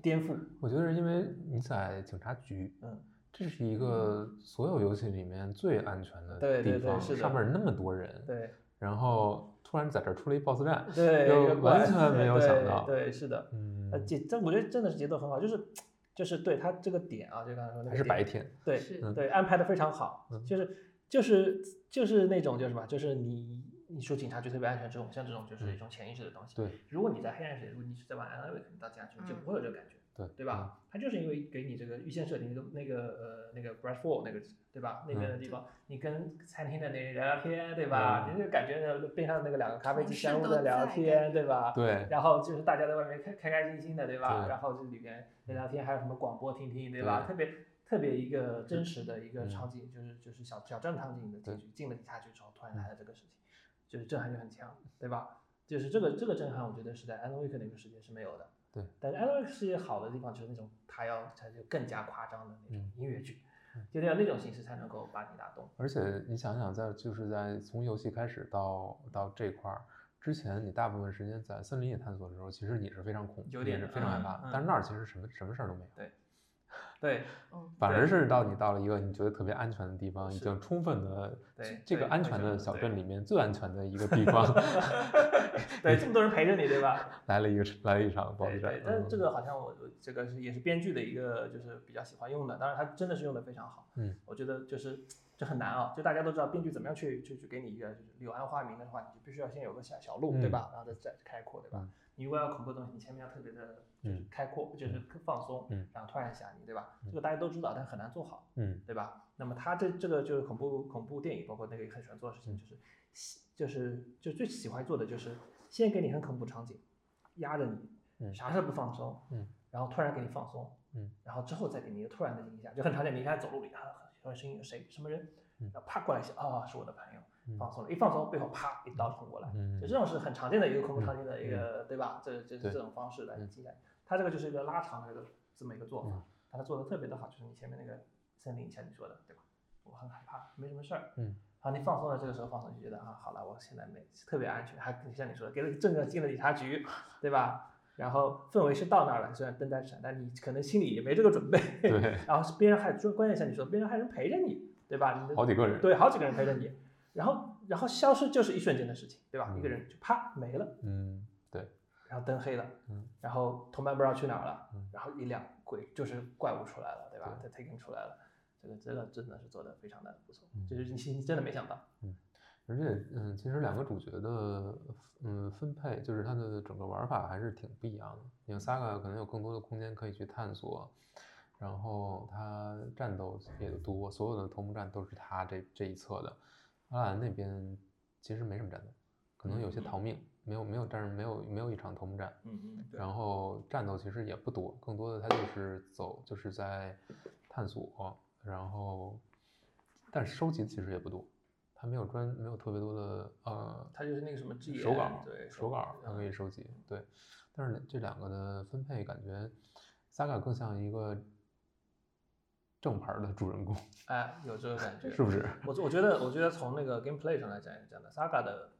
颠覆。我觉得是因为你在警察局，嗯，这是一个所有游戏里面最安全的地方，对是的。上面那么多人，对。然后突然在这儿出了一 BOSS 战，对，完全没有想到对，是的，嗯。呃，，节这我觉得真的是节奏很好，就是就是对他这个点啊，就刚才说那个还是白天，对对，安排的非常好，嗯。就是就是就是那种就是什么，就是你你说警察局特别安全这种，像这种就是一种潜意识的东西。对。如果你在黑暗世界，如果你是在玩 Alan Wake 到警察局，就嗯不会有这个感觉，对对吧？它就是因为给你这个预先设定那个那个呃那个 Bradford 那个对吧？那边的地方，你跟餐厅的那人聊聊天，对吧？嗯你就感觉边上那个两个咖啡机相互都的聊天，对吧？对，然后就是大家在外面开开开心心的，对吧？对然后这里边聊聊天，还有什么广播听听，对吧？对特别特别一个真实的一个嗯场景，就是就是小小镇场景的进去，进了警察局之后，突然来了这个事情，就是震撼就很强，对吧？就是这个这个震撼，我觉得是在 Alan Wake 那个世界是没有的。对，但是 Wake 世界好的地方就是那种他要他就更加夸张的那种嗯。音乐剧，就得要那种形式才能够把你打动。而且你想想，在就是在从游戏开始到到这块儿之前，你大部分时间在森林里探索的时候，其实你是非常恐惧，有点是非常害嗯怕但是那儿其实什么什么事儿都没有，对，对，嗯，反而是到你到了一个你觉得特别安全的地方，已经充分的对这个安全的小镇里面最安全的一个地方 对，这么多人陪着你，对吧？来了一个来了一场 BOSS 战对对，，但是这嗯个好像我我这个是也是编剧的一个就是比较喜欢用的，当然他真的是用的非常好。嗯，我觉得就是这很难啊，就大家都知道编剧怎么样去去去给你一个就是柳暗花明的话，你就必须要先有个小小路，对嗯吧？然后再再开阔，对吧？嗯你如果要恐怖的东西，你前面要特别的就是嗯开阔，就是放松，嗯然后突然吓你，对吧？这个大家都知道，但很难做好。嗯对吧？那么他这这个就是恐怖恐怖电影，包括那个也很喜欢做的事情，嗯就是喜就是就最喜欢做的就是先给你很恐怖场景，压着你，嗯啥事儿不放松，嗯，然后突然给你放松，嗯，然后之后再给你一个突然的惊吓，就很常见，你看走路里啊，突然声音有谁什么人，嗯然后啪过来一下，啊、是我的朋友，嗯放松了，一放松背后啪一刀捅过来，嗯就这种是很常见的一个恐怖场景的一个，对吧？这这是这种方式来嗯惊吓你，他这个就是一个拉长的这个这么一个做法他做的特别的好，就是你前面那个森林，像你说的，对吧？我很害怕，没什么事儿，嗯，然后你放松了，这个时候放松就觉得啊，好了，我现在没特别安全，还像你说的，给了正正进了警察局，对吧？然后氛围是到那儿了，虽然灯在闪，但你可能心里也没这个准备，对，然后边上还关键像你说，边上还有人陪着你，对吧？好几个人，对，好几个人陪着你，然后然后消失就是一瞬间的事情，对吧？嗯一个人就啪没了，嗯对，然后灯黑了，嗯，然后同伴不知道去哪儿了，嗯然后一辆鬼就是怪物出来了，对吧？对。它 taken 出来了，这个这个真的是做的非常的不错，嗯。就是你你真的没想到，而且，嗯，其实两个主角的，嗯，分配就是它的整个玩法还是挺不一样的。因为 Saga 可能有更多的空间可以去探索，然后它战斗也多，所有的头目战都是他这这一侧的。阿兰那边其实没什么战斗，可能有些嗯逃命，没有没有战没有没有一场头目战。嗯嗯，然后战斗其实也不多，更多的它就是走，就是在探索，然后但是收集其实也不多，它没有专没有特别多的呃它就是那个什么 G 手稿，对手稿它可以收集，对，但是这两个的分配感觉，Saga 更像一个正牌儿的主人公，哎，有这个感觉，是不是？我我觉得，我觉得从那个 gameplay 上来讲也是这样的，Saga 的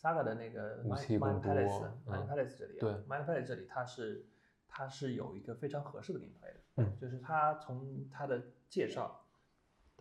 Saga 的那个武 Mind 器 Mind 更多 Palace、嗯 Mind Palace 这里、啊，对，Mind Palace 这里它是它是有一个非常合适的 gameplay 的，嗯就是它从它的介绍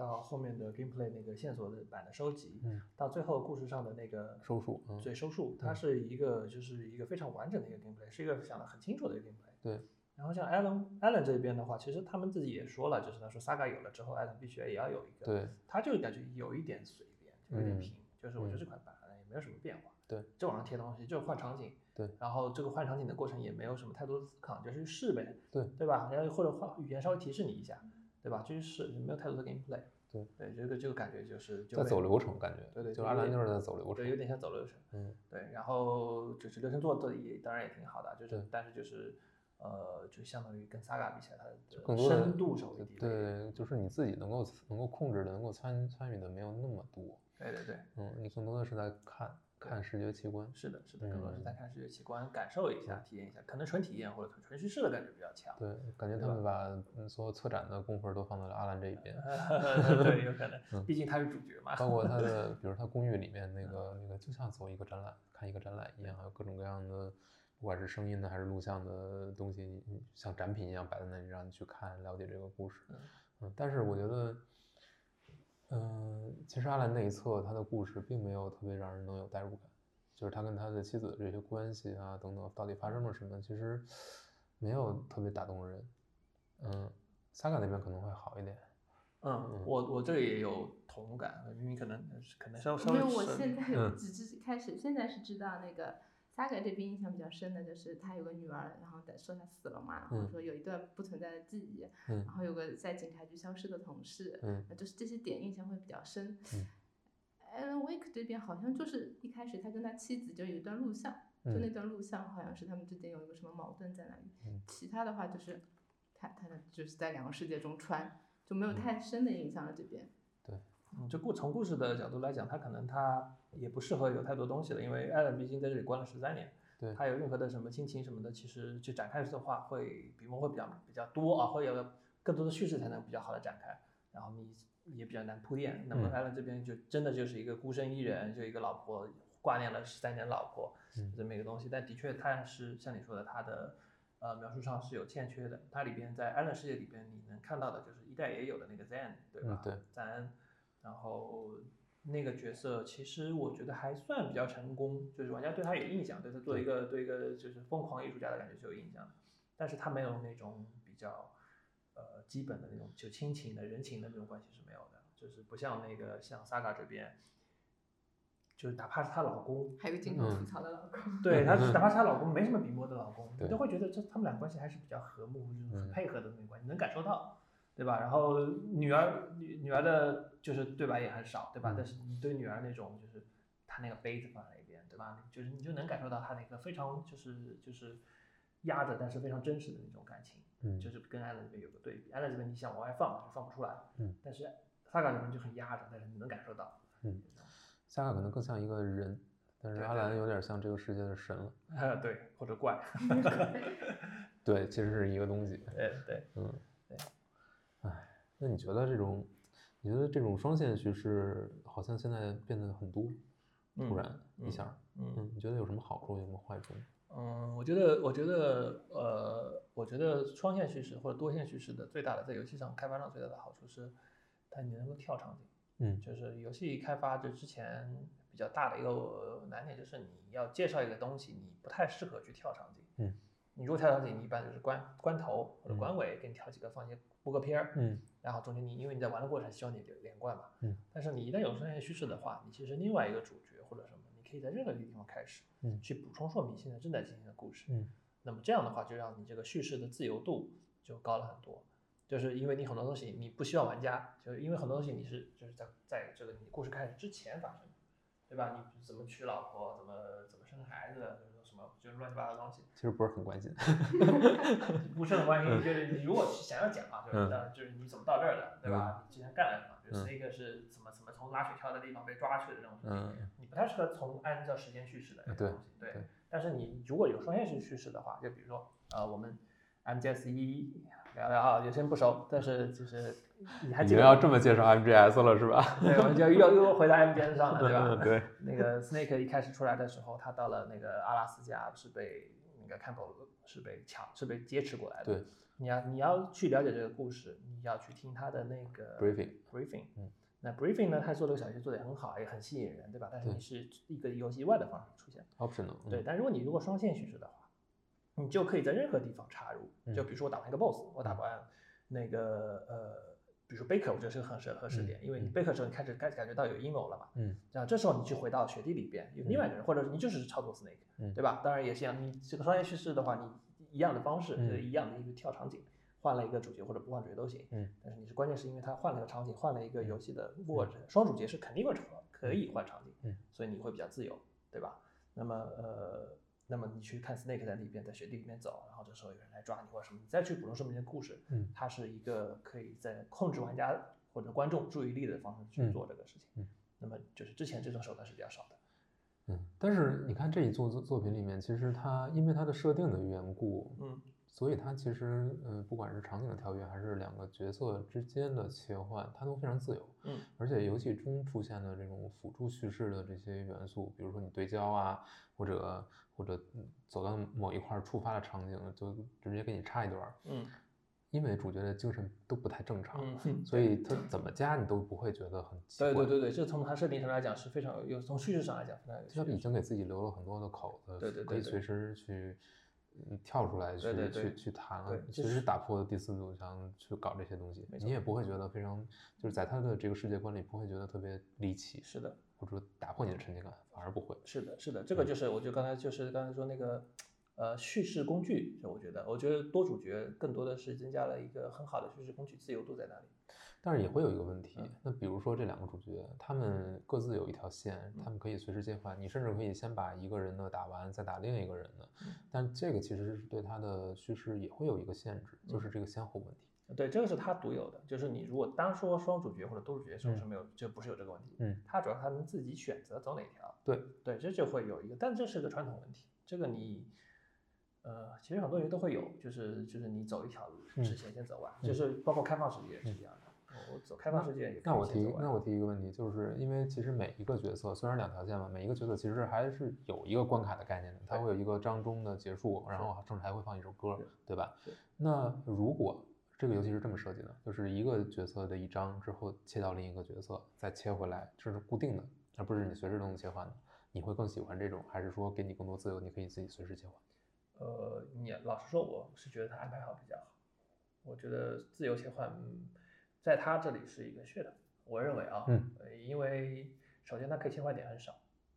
到后面的 gameplay 那个线索的版的收集，嗯。到最后故事上的那个收束嗯。对收束，它嗯是一个就是一个非常完整的一个 gameplay，是一个想的很清楚的一个 gameplay。对，然后像 Alan Alan 这边的话，其实他们自己也说了，就是他说 Saga 有了之后，Alan 必须也要有一个，对，他就感觉有一点随便，就有点嗯。平，就是我觉得这块板也没有什么变化，对，就往上贴东西，就换场景，对，然后这个换场景的过程也没有什么太多的思考，就是试呗，对，对吧？然后或者换语言稍微提示你一下，对吧？就是试，没有太多的 gameplay，对，对，这个这个感觉就是就在走流程感觉，对对就阿兰就是在走流程对，有，点像走流程。嗯对，然后就是流程做的也当然也挺好的，就是但是就是呃，就相当于跟 Saga 比起来，它的更多深度稍微低。对，就是你自己能够能够控制的、能够参参与的没有那么多，对对对，嗯，你更多的是在看看视觉奇观，是的，是的，更多是嗯在看视觉奇观，感受一下、体验一下，可能纯体验或者纯叙事的感觉比较强。对，感觉他们把嗯所有策展的功夫都放到了阿兰这一边，对，有可能，嗯毕竟他是主角嘛。包括他的，比如他公寓里面那个那个，就像走一个展览，看一个展览一样，还有各种各样的，不管是声音的还是录像的东西，像展品一样摆在那里，让你去看了解这个故事。嗯嗯，但是我觉得，嗯，其实阿兰那一侧他的故事并没有特别让人能有代入感，就是他跟他的妻子的这些关系啊等等，到底发生了什么，其实没有特别打动人。嗯，Saga 那边可能会好一点。嗯，我我这里也有同感，因为可能可能稍稍微因为我现在嗯只知开始，现在是知道那个 Saga 这边印象比较深的就是他有个女儿，然后在说他死了嘛，然后嗯。说有一段不存在的记忆，嗯。然后有个在警察局消失的同事，就是这些点印象会比较深。嗯。Alan Wake 这边好像就是一开始他跟他妻子就有一段录像，就那嗯段录像好像是他们之间有一个什么矛盾在那里，嗯。其他的话就是他他的就是在两个世界中穿，就没有嗯。太深的印象了这边。嗯，就故从故事的角度来讲，他可能他也不适合有太多东西了，因为艾伦毕竟在这里关了十三年，对他有任何的什么亲情什么的，其实就展开的话会笔墨会比较比较多啊，会有更多的叙事才能比较好的展开。然后你也比较难铺垫。那么嗯艾伦这边就真的就是一个孤身一人，就一个老婆挂念了十三年老婆嗯这么一个东西。但的确，他是像你说的，他的呃描述上是有欠缺的。它里边在艾伦世界里边，你能看到的就是一代也有的那个 Zen，对吧？嗯对赞恩，然后那个角色其实我觉得还算比较成功，就是玩家对他有印象，对他做一个对一个就是疯狂艺术家的感觉是有印象。的，但是他没有那种比较呃基本的那种就亲情的人情的那种关系是没有的，就是不像那个像 Saga 这边，就是哪怕是她老公，还有经常嗯。吐槽的老公，对 她哪怕是她老公没什么笔墨的老公，你都会觉得这他们俩关系还是比较和睦，就是很嗯。配合的那种关系，能感受到。对吧？然后女儿女女儿的就是对白也很少，对吧？嗯但是你对女儿那种就是她那个杯子放在一边，对吧？就是你就能感受到她那个非常就是就是压着，但是非常真实的那种感情，嗯就是跟艾伦这边有个对比。艾伦这边你想往外放，是放不出来，嗯，但是萨卡这边就很压着，但是你能感受到，嗯，萨卡可能更像一个人，但是对对阿兰有点像这个世界的神了。呃，对，或者怪，对，其实是一个东西。对对。嗯，那你觉得这种，你觉得这种双线叙事好像现在变得很多，突嗯然一下儿，嗯嗯，你觉得有什么好处，有什么坏处？嗯，我觉得，我觉得，呃，我觉得双线叙事或者多线叙事的最大的在游戏上开发上最大的好处是，它你能够跳场景。嗯就是游戏开发就之前比较大的一个呃难点就是你要介绍一个东西，你不太适合去跳场景。嗯，你如果跳场景，你一般就是关关头或者嗯。关尾，给你挑几个放一些播个片儿，嗯。然后中间你因为你在玩的过程希望你连连贯嘛，嗯，但是你一旦有商业叙事的话，你其实另外一个主角或者什么，你可以在任何一个地方开始，嗯。去补充说明现在正在进行的故事，嗯。那么这样的话就让你这个叙事的自由度就高了很多，就是因为你很多东西你不需要玩家，就是因为很多东西你是就是在在这个你故事开始之前发生的，对吧？你怎么娶老婆，怎么怎么生孩子，么就是乱七八糟的东西，其实不是很关心。不是很关心，就是你如果想要讲啊，就是就是你怎么到这儿的，对吧？你之前干了什么？就是嗯那个是怎么怎么从拉雪橇的地方被抓去的这种事情，嗯你不太适合从按照时间叙事的这对个东西，对对。但是你如果有双线式叙事的话，就比如说呃，我们 MGS 一聊聊啊，有些人不熟，但是就是你还记得经要这么介绍 MGS 了是吧？对，我们就又又回到 MGS 上了，对吧？对，那个 Snake 一开始出来的时候，他到了那个阿拉斯加是被那个 Campbell 是被抢是被劫持过来的。对，你要你要去了解这个故事，你要去听他的那个 Briefing briefing。嗯，那 briefing 呢，他做这个小游戏做的也很好，也很吸引人，对吧？但是你是一个游戏外的方式出现。optional，嗯对，但如果你如果双线叙事的话，你就可以在任何地方插入。就嗯比如说我打完一个 boss，我打完那个呃，比如说 Baker，我觉得是个很合合适嗯点，因为 Baker 的时候你开始感感觉到有阴谋了嘛。嗯然后这时候你去回到雪地里边有另外一个人，或者你就是操作 Snake，嗯对吧？当然也是一样，你这个商业叙事的话，你一样的方式，嗯就是一样的一个跳场景，换了一个主角或者不换主角都行。嗯，但是你是关键是因为它换了个场景，换了一个游戏的过程，双主角是肯定会换，可以换场景，嗯，所以你会比较自由，对吧？那么呃，那么你去看 Snake 在里边在雪地里面走，然后这时候有人来抓你或者什么，你再去补充说明的故事，嗯它是一个可以在控制玩家或者观众注意力的方式去嗯做这个事情。嗯那么就是之前这种手段是比较少的。嗯，但是你看这一作作作品里面，其实它因为它的设定的缘故，嗯所以它其实呃，不管是场景的跳跃，还是两个角色之间的切换，它都非常自由。嗯而且游戏中出现的这种辅助叙事的这些元素，比如说你对焦啊，或者或者嗯走到某一块触发的场景，就直接给你插一段，嗯因为主角的精神都不太正常，嗯，所以他怎么加你都不会觉得很奇怪。对对对对，这从它设定上来讲是非常有，有从叙事上来讲非常有。他已经给自己留了很多的口子，对对对对可以随时去嗯跳出来去去去谈了其实是打破第四堵墙去搞这些东西，你也不会觉得非常，就是在他的这个世界观里不会觉得特别离奇，是的，或者说打破你的沉浸感，反而不会。是的，是的，嗯这个就是我就刚才就是刚才说那个呃叙事工具，就我觉得，我觉得多主角更多的是增加了一个很好的叙事工具，自由度在那里。但是也会有一个问题嗯，那比如说这两个主角，他们各自有一条线，他们可以随时切换，你甚至可以先把一个人的打完，再打另一个人的嗯，但这个其实是对他的叙事也会有一个限制，就是这个先后问题。对，这个是他独有的，就是你如果单说双主角或者多主角的时候嗯是没有，就不是有这个问题。嗯，他主要是他能自己选择走哪条。对对，这就会有一个，但这是个传统问题。这个你，呃，其实很多人都会有，就是就是你走一条路，之前先走完，就嗯是包括开放世界也是一样的。我走开放世界那我提那我提一个问题，就是因为其实每一个角色虽然两条线嘛，每一个角色其实还是有一个关卡的概念的，它会有一个章中的结束，然后甚至还会放一首歌，对吧是？那如果这个游戏是这么设计的，就是一个角色的一章之后切到另一个角色，再切回来，这是固定的，而不是你随时都能切换的。你会更喜欢这种，还是说给你更多自由，你可以自己随时切换？呃，你老实说，我是觉得他安排好比较好。我觉得自由切换，嗯在他这里是一个噱头。我认为啊，嗯呃，因为首先它可以切换点很少，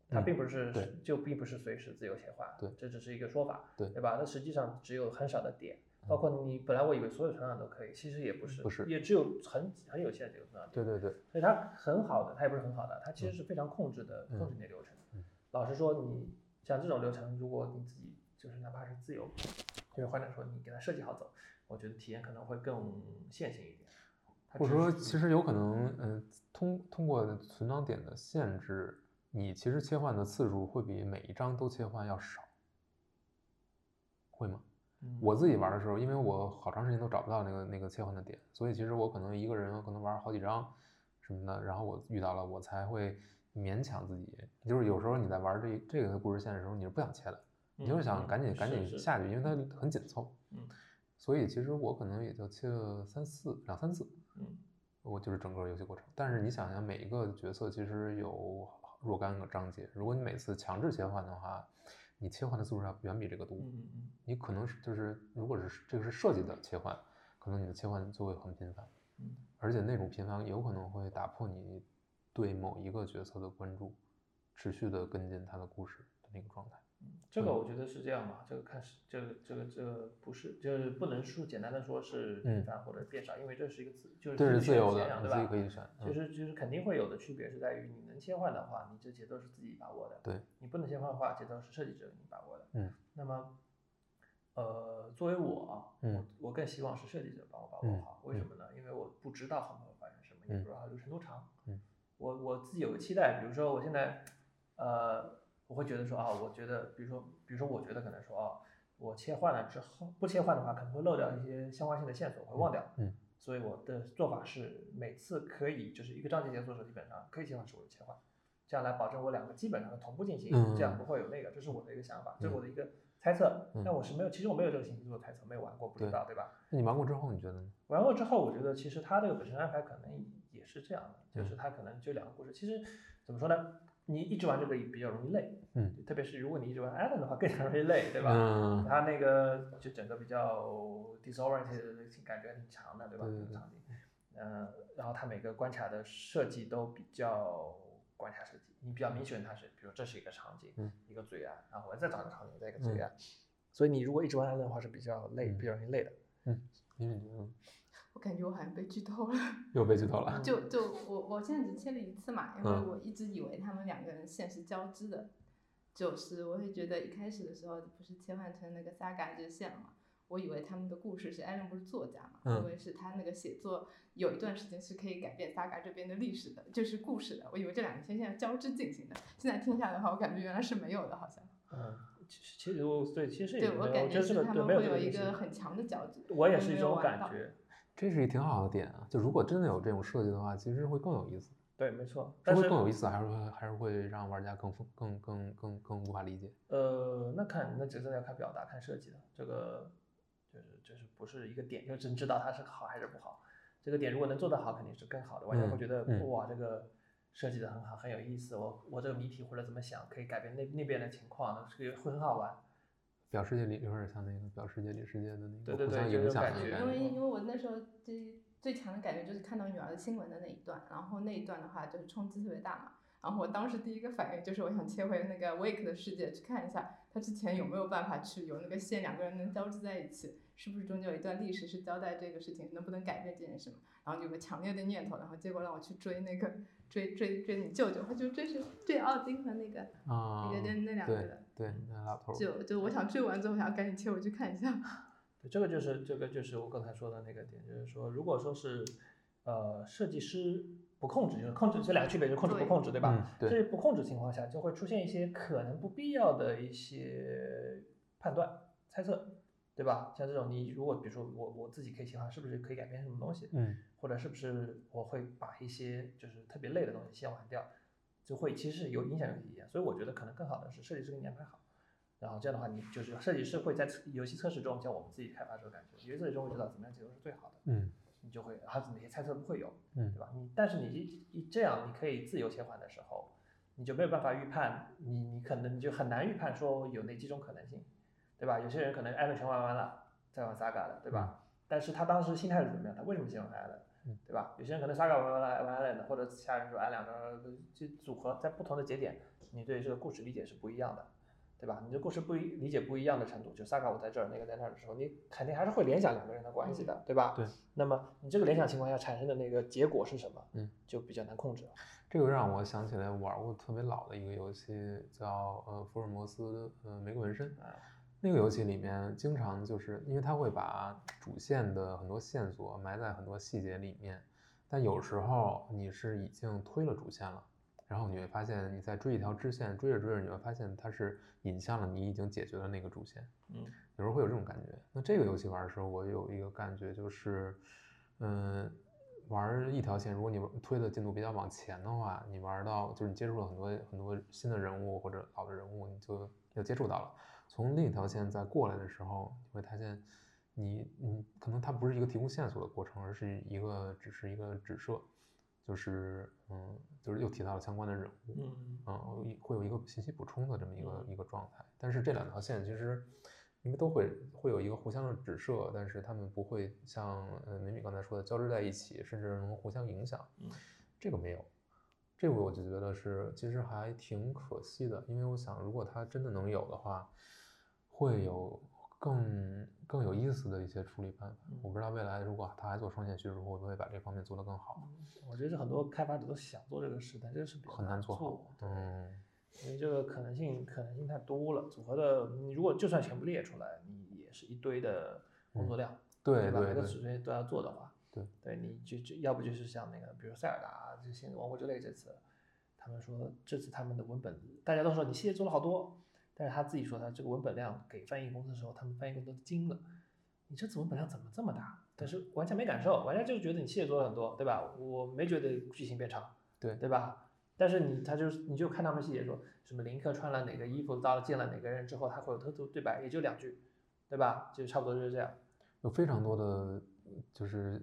它嗯并不是对就并不是随时自由切换，对这只是一个说法，对对吧？它实际上只有很少的点，包括你本来我以为所有成长都可以，其实也不是，不是也只有很很有限的这个成长点。对对对，所以它很好的，它也不是很好的，它其实是非常控制的，嗯控制你的流程。嗯老实说，你像这种流程，如果你自己就是哪怕是自由，就是或者说你给它设计好走，我觉得体验可能会更线性一点。它或者说，其实有可能，嗯、通通过存档点的限制，你其实切换的次数会比每一张都切换要少，会吗？嗯我自己玩的时候，因为我好长时间都找不到那个那个切换的点，所以其实我可能一个人可能玩好几张什么的，然后我遇到了，我才会勉强自己。就是有时候你在玩这这个故事线的时候，你是不想切的，你就是想嗯赶紧赶紧下去，因为它很紧凑。嗯所以其实我可能也就切了三四两三次，嗯我就是整个游戏过程。但是你想想，每一个角色其实有若干个章节，如果你每次强制切换的话，你切换的次数要远比这个多。嗯嗯你可能是就是，如果是这个是设计的切换，可能你的切换就会很频繁，嗯而且那种频繁有可能会打破你对某一个角色的关注，持续的跟进他的故事的那个状态。嗯，这个我觉得是这样嘛，这个看是这个这个这个不是就是不能说简单的说是嗯频繁或者变少，因为这是一个自就是这是自己自由的，对吧？你自己可以选。其嗯实其实肯定会有的区别是在于你能切换的话，你这节奏是自己把握的。对，你不能切换的话，节奏是设计者给你把握的。嗯，那么，呃，作为我我我更希望是设计者帮我把握嗯好。为什么呢？因为我不知道后面会发生什么，也嗯不知道它流程多长。嗯，我我自己有个期待，比如说我现在，呃，我会觉得说啊，我觉得，比如说，比如说，我觉得可能说啊，我切换了之后，不切换的话，可能会漏掉一些相关性的线索，会忘掉。嗯所以我的做法是每次可以就是一个章节结束的时候，基本上可以切换时我就切换，这样来保证我两个基本上同步进行，嗯这样不会有那个，这是我的一个想法，这是我的一个猜测。嗯但我是没有，其实我没有这个信息做猜测，没有玩过，不知道，对吧？那你玩过之后，你觉得呢？玩过之后，我觉得其实它这个本身安排可能也是这样的，嗯就是它可能就两个故事。其实怎么说呢？你一直玩这个也比较容易累，嗯，特别是如果你一直玩 Island 的话，更加容易累，对吧？嗯，它那个就整个比较 disoriented 的感觉挺强的，对吧？对。对对这个场景，嗯、然后它每个关卡的设计都比较关卡设计，你比较明显它是，比如这是一个场景，嗯。一个罪案，然后我再找一个场景，再一个罪案，所以你如果一直玩 Island 的话是比较累，嗯。比较容易累的。因为你嗯我感觉我好像被剧透了。又被剧透了。就就我我现在只切了一次嘛，因为嗯我一直以为他们两个人线是交织的，就是我会觉得一开始的时候不是切换成那个 Saga 这个线了嘛，我以为他们的故事是艾伦不是作家嘛，嗯我以为是他那个写作有一段时间是可以改变 Saga 这边的历史的，就是故事的，我以为这两个线现在交织进行的，现在听下来的话，我感觉原来是没有的，好像。嗯，其实其实我对其实也对我没有，感觉是觉得这个对没有他们会有一个很强的交织，我也是一种有玩到感觉，这是一挺好的点啊！就如果真的有这种设计的话，其实会更有意思。对，没错。但是会更有意思，还是会还是会让玩家更丰更更更更无法理解？呃，那看那只是要看表达、看设计的，这个就是就是不是一个点就真知道它是好还是不好。这个点如果能做得好，肯定是更好的，玩家会嗯觉得、嗯哇，这个设计的很好，很有意思。我我这个谜题或者怎么想，可以改变那那边的情况，这个会很好玩。表世界里有点像那个表世界里世界的那个对对互相影响的有感觉因为。因为我那时候最最强的感觉就是看到女儿的新闻的那一段，然后那一段的话就是冲击特别大嘛。然后我当时第一个反应就是我想切回那个 Wake 的世界去看一下，他之前有没有办法去有那个线两个人能交织在一起，是不是中间有一段历史是交代这个事情能不能改变这件事嘛？然后有个强烈的念头，然后结果让我去追那个追追追你舅舅，他就追是追奥丁和那个啊那个那那两个对人，对，那老头。就就我想追完之后想要赶紧切回去看一下。对，这个就是这个就是我刚才说的那个点，就是说，如果说是呃设计师不控制，就是控制这两个区别就是控制不控制，对吧？嗯，对，这不控制情况下，就会出现一些可能不必要的一些判断、猜测，对吧？像这种你如果比如说我我自己可以切换，是不是可以改变什么东西？嗯或者是不是我会把一些就是特别累的东西先玩掉，就会其实是有影响游戏体验。所以我觉得可能更好的是设计师给你安排好，然后这样的话你就是设计师会在游戏测试中，像我们自己开发时候感觉，游戏测试中会知道怎么样节奏是最好的，嗯你就会它哪些猜测不会有，嗯对吧？你但是你一一这样你可以自由切换的时候，你就没有办法预判，你你可能你就很难预判说有哪几种可能性，对吧？有些人可能艾伦全玩完了再玩 Saga 的，对吧？但是他当时心态是怎么样？他为什么喜欢艾伦？嗯对吧？有些人可能 Saga 玩完了玩艾伦的，或者其他人说哎两个这组合在不同的节点，你对这个故事理解是不一样的。对吧？你这故事不一理解不一样的程度，就 Saga 我在这儿，那个在那儿的时候，你肯定还是会联想两个人的关系的，对吧？对。那么你这个联想情况下产生的那个结果是什么？嗯，就比较难控制了。这个让我想起来玩过特别老的一个游戏，叫呃福尔摩斯呃玫瑰纹身。啊，那个游戏里面经常就是因为它会把主线的很多线索埋在很多细节里面，但有时候你是已经推了主线了，然后你会发现你在追一条支线，追着追着你会发现它是引向了你已经解决了那个主线。嗯有时候会有这种感觉。那这个游戏玩的时候，我有一个感觉就是，嗯，玩一条线，如果你推的进度比较往前的话，你玩到就是你接触了很多很多新的人物或者老的人物，你就又接触到了。从另一条线再过来的时候，你会发现你你可能它不是一个提供线索的过程，而是一个只是一个指涉，就是嗯，就是又提到了相关的人物。嗯嗯，一会有一个信息补充的这么一个一个状态。但是这两条线其实因为都会会有一个互相的指涉，但是他们不会像呃美米刚才说的交织在一起，甚至能互相影响。嗯这个没有，这个我就觉得是其实还挺可惜的，因为我想如果它真的能有的话，会有更更有意思的一些处理办法。我不知道未来如果他还做双线叙事，会不会把这方面做得更好？我觉得很多开发者都想做这个事，但这是很难做做好。嗯因为这个可能性可能性太多了，组合的你如果就算全部列出来，你也是一堆的工作量，嗯对吧？每个对对主线都要做的话，对对，你就就要不就是像那个，比如塞尔达、这些王国之泪这次，他们说这次他们的文本，大家都说你细节做了好多，但是他自己说他这个文本量给翻译公司的时候，他们翻译公司都惊了，你这次文本量怎么这么大？但是玩家没感受，玩家就觉得你细节做了很多，对吧？我没觉得剧情变长，对对吧？但是你他就是你就看他们细节说什么林克穿了哪个衣服，到了见了哪个人之后，他会有特殊对白，也就两句，对吧？就差不多就是这样。有非常多的就是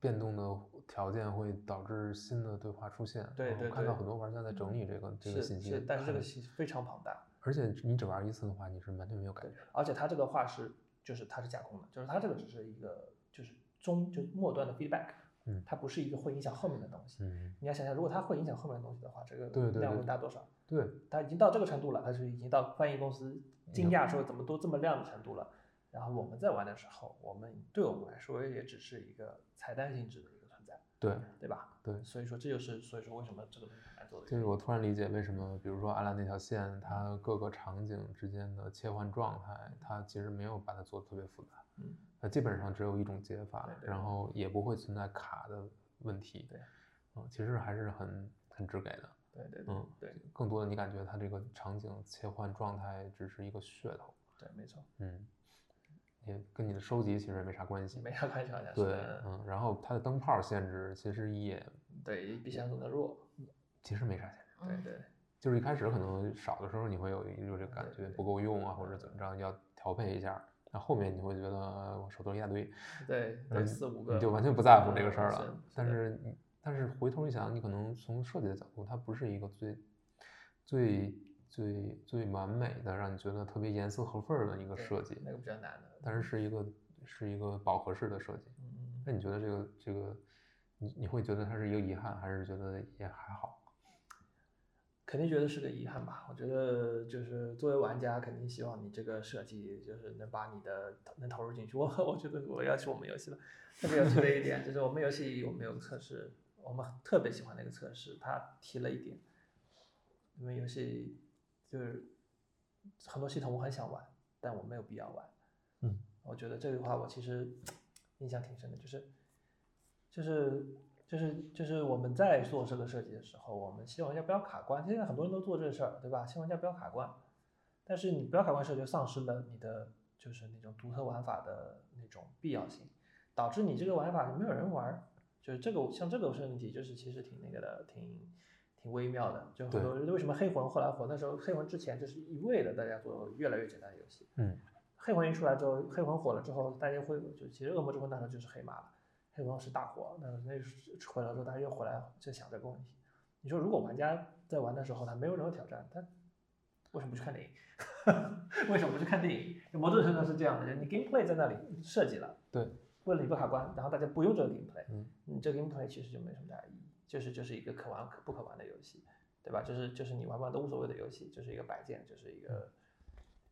变动的条件会导致新的对话出现。对对我看到很多玩家在整理这个这个信息，是，但是这个信息非常庞大，而且你只玩一次的话，你是完全没有感觉的。而且它这个话是就是它是架空的，就是它这个只是一个就是中就末端的 feedback，嗯它不是一个会影响后面的东西。嗯，你要想想，如果它会影响后面的东西的话，这个对对对量会大多少？对，它已经到这个程度了，它是已经到翻译公司惊讶说怎么都这么亮的程度了。然后我们在玩的时候，我们对我们来说也只是一个彩蛋性质的一个存在，对，对吧？对所以说这就是所以说为什么这个东西就是我突然理解为什么，比如说阿拉那条线，它各个场景之间的切换状态，它其实没有把它做的特别复杂，嗯，它基本上只有一种解法对，对然后也不会存在卡的问题。对，嗯，其实还是很很直给的。对对对嗯，对更多的你感觉它这个场景切换状态只是一个噱头，对，没错，嗯，也跟你的收集其实也没啥关系。没啥关系好像是。对，嗯嗯，然后它的灯泡限制其实也对，比想象中的弱。其实没啥钱，对对就是一开始可能少的时候你会有一有这感觉不够用啊，或者怎么着要调配一下，那后面你会觉得呃我手头一大堆，对四五个你就完全不在乎这个事儿是了。但是但是回头一想，你可能从设计的角度，它不是一个最最最最完美的，让你觉得特别严丝合缝的一个设计，那个比较难的。但是是一个是一个饱和式的设计。嗯，那你觉得这个这个，你你会觉得它是一个遗憾，还是觉得也还好？肯定觉得是个遗憾吧。我觉得就是作为玩家，肯定希望你这个设计就是能把你的能投入进去。我我觉得我要去我们游戏了，特别有趣的一点就是我们游戏我们有个测试，我们特别喜欢那个测试，他提了一点，因为游戏就是很多系统我很想玩，但我没有必要玩。嗯，我觉得这句话我其实 印象挺深的，就是就是就是就是我们在做这个设计的时候，我们希望玩家不要卡关。现在很多人都做这事儿，对吧？希望玩家不要卡关，但是你不要卡关的时候，就丧失了你的就是那种独特玩法的那种必要性，导致你这个玩法没有人玩儿。就是这个像这个问题，就是其实挺那个的，挺挺微妙的。就很多人为什么黑魂后来火？那时候黑魂之前就是一味的大家做越来越简单的游戏。嗯，黑魂一出来之后，黑魂火了之后，大家会就其实恶魔之魂那时候就是黑马了，黑魂是大火，那那回来之后，大家又回来就想这个问题。你说如果玩家在玩的时候他没有任何挑战，他为什么不去看电影？为什么不去看电影？某种程度是这样的，你 gameplay 在那里设计了，对，为了你不卡关，然后大家不用这个 gameplay，嗯，你这个 gameplay 其实就没什么大意义，就是就是一个可玩可不可玩的游戏，对吧？就是就是你玩不玩都无所谓的游戏，就是一个摆件，就是一个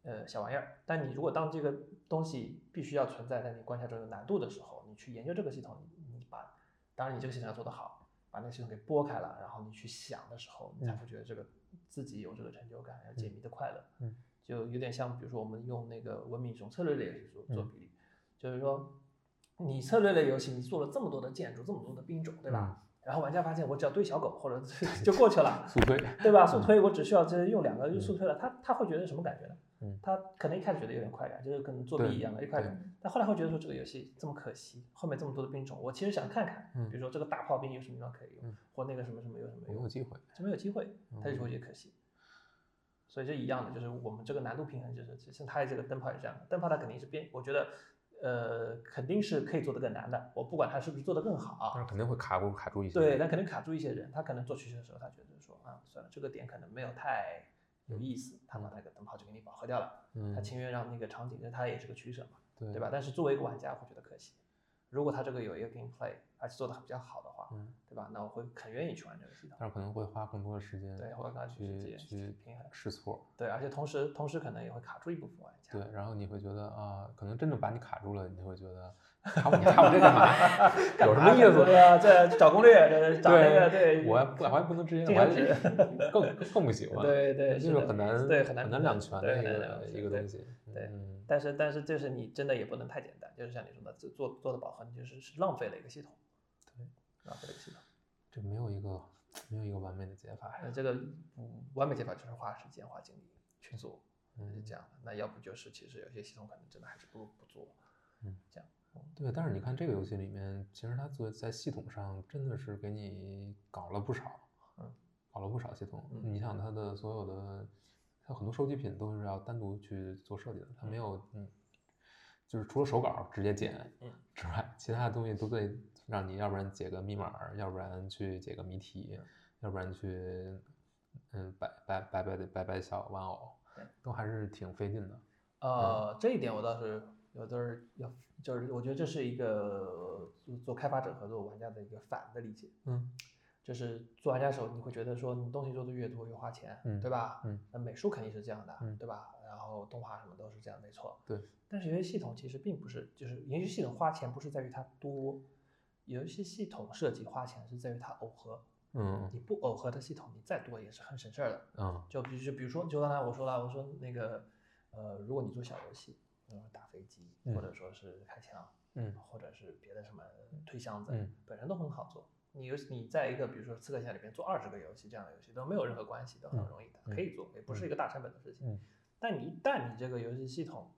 呃小玩意儿。但你如果当这个东西必须要存在在你关卡中有难度的时候，你去研究这个系统，你把当然你这个系统要做得好，把那个系统给拨开了，然后你去想的时候，你才会觉得这个自己有这个成就感，要解谜的快乐。嗯，就有点像比如说我们用那个文明这种策略类游戏做做比例，就是说你策略类游戏你做了这么多的建筑，这么多的兵种，对吧？然后玩家发现我只要堆小狗或者 就过去了，速推，对吧？速推我只需要这用两个就速推了，他他会觉得什么感觉呢？嗯，他可能一开始觉得有点快感，就是跟作弊一样的，一快感，但后来会觉得说这个游戏这么可惜，后面这么多的兵种，我其实想看看，比如说这个大炮兵有什么地方可以用，或那个什么什么有什么用，没有机会，就没有机会，他就会觉得可惜。所以这一样的，就是我们这个难度平衡，就是像他这个灯泡也是这样的，灯泡它肯定是变，我觉得。呃，肯定是可以做得更难的。我不管他是不是做得更好，但是肯定会卡住卡住一些。对，但肯定卡住一些人。他可能做取舍的时候，他觉得说啊，算了，这个点可能没有太有意思，他把那个灯掉了。嗯，他情愿让那个场景，那他也是个取舍嘛，对对吧？但是作为一个玩家，会觉得可惜。如果他这个有一个 gameplay，而且做的比较好的话，嗯，对吧？那我会很愿意去玩这个系统。但是可能会花更多的时间，对，花更多去去平衡试错。对，而且同时同时可能也会卡住一部分玩家。对，然后你会觉得啊，可能真的把你卡住了，你就会觉得 卡我卡我这干嘛？有什么意思？对啊，这找攻略，这找那个对。我不，我还不能直接，我还更更不喜欢。对对，就是很难，对很难难两全的一个一个东西。对，但是但是就是你真的也不能太简单，就是像你说的，做做的饱和，你就是是浪费了一个系统。对，浪费了一个系统。这没有一个没有一个完美的解法。那这个完美解法就是花时间花精力去做，是这样的。那要不就是其实有些系统可能真的还是不如不做。嗯，这样。对，但是你看这个游戏里面，其实它做在系统上真的是给你搞了不少，嗯，搞了不少系统。你想它的所有的，它很多收集品都是要单独去做设计的，它没有，嗯，就是除了手稿直接剪，嗯之外，其他的东西都得让你要不然解个密码，要不然去解个谜题，要不然去，嗯，摆摆摆摆摆摆小玩偶，都还是挺费劲的。呃，这一点我倒是有的是要。就是我觉得这是一个做做开发者和做玩家的一个反的理解，嗯，就是做玩家的时候，你会觉得说你东西做的越多越花钱，嗯，对吧？嗯，那美术肯定是这样的，嗯，对吧？然后动画什么都是这样，没错，对。但是游戏系统其实并不是，就是游戏系统花钱不是在于它多，游戏系统设计花钱是在于它耦合，嗯，你不耦合的系统，你再多也是很省事儿的，嗯，就比就比如说，就刚才我说了，我说那个，呃，如果你做小游戏。嗯，打飞机，或者说是开枪，嗯，或者是别的什么推箱子，嗯，本身都很好做。你游你在一个比如说刺客线里边做二十个游戏这样的游戏都没有任何关系，都很容易的，可以做，也不是一个大成本的事情。嗯，但你一旦你这个游戏系统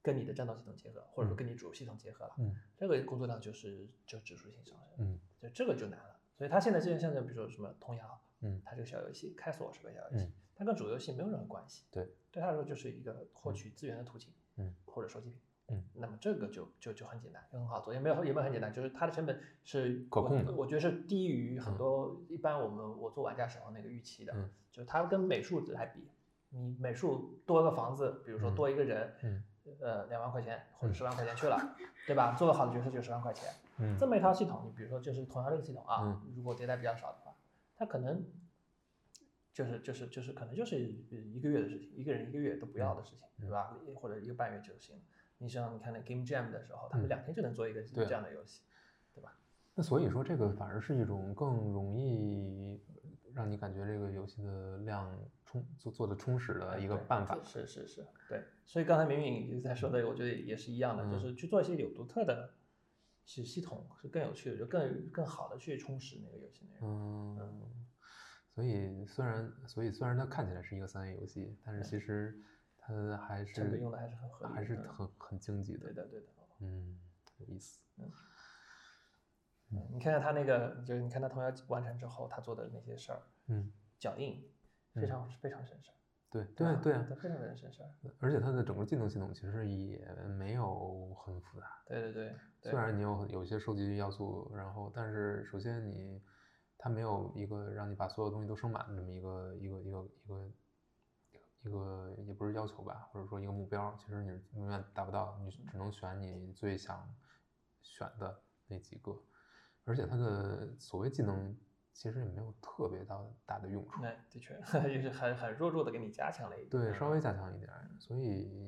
跟你的战斗系统结合，或者说跟你主系统结合了，嗯，这个工作量就是就指数性上升，嗯，就这个就难了。所以它现在这些像这比如说什么童谣，嗯，它这个小游戏开锁是个小游戏，它跟主游戏没有任何关系，对，对他来说就是一个获取资源的途径，嗯，或者收集品。嗯，那么这个就就就很简单，就很好做，也没有也没有很简单，就是它的成本是可控的，我觉得是低于很多一般我们我做玩家时候那个预期的，嗯，就是它跟美术来比，你美术多个房子，比如说多一个人，嗯，呃两万块钱或者十万块钱去了，对吧？做个好的角色就十万块钱，嗯，这么一套系统，你比如说就是同样这个系统啊，嗯，如果迭代比较少的话，它可能就是就是就是可能就是一个月的事情，一个人一个月都不要的事情，对吧？或者一个半月就行了。你像你看那 Game Jam 的时候，他们两天就能做一个这样的游戏，对吧？那所以说这个反而是一种更容易让你感觉这个游戏的量充做做的充实的一个办法。是是是，对。所以刚才明明在说的，我觉得也是一样的，就是去做一些有独特的系系统是更有趣的，就更更好的去充实那个游戏内容。嗯。所以虽然所以虽然它看起来是一个三 A 游戏，但是其实。它还是成本用的还是很合理，还是嗯很很经济的对。的对的。嗯，有意思。嗯，你看看他那个，就是你看他童谣完成之后，他做的那些事儿，嗯，脚印非常非常省事。对对对啊，非常非常省事。而且它的整个技能系统其实也没有很复杂。对对对对虽然你有有一些收集要素，然后但是首先你它没有一个让你把所有东西都升满的这么一个一个一个一个一个也不是要求吧，或者说一个目标，其实你永远达不到，你只能选你最想选的那几个，而且它的所谓技能其实也没有特别大大的用处。那的确 就是很很弱弱的给你加强了一点。对，稍嗯微加强一点，所以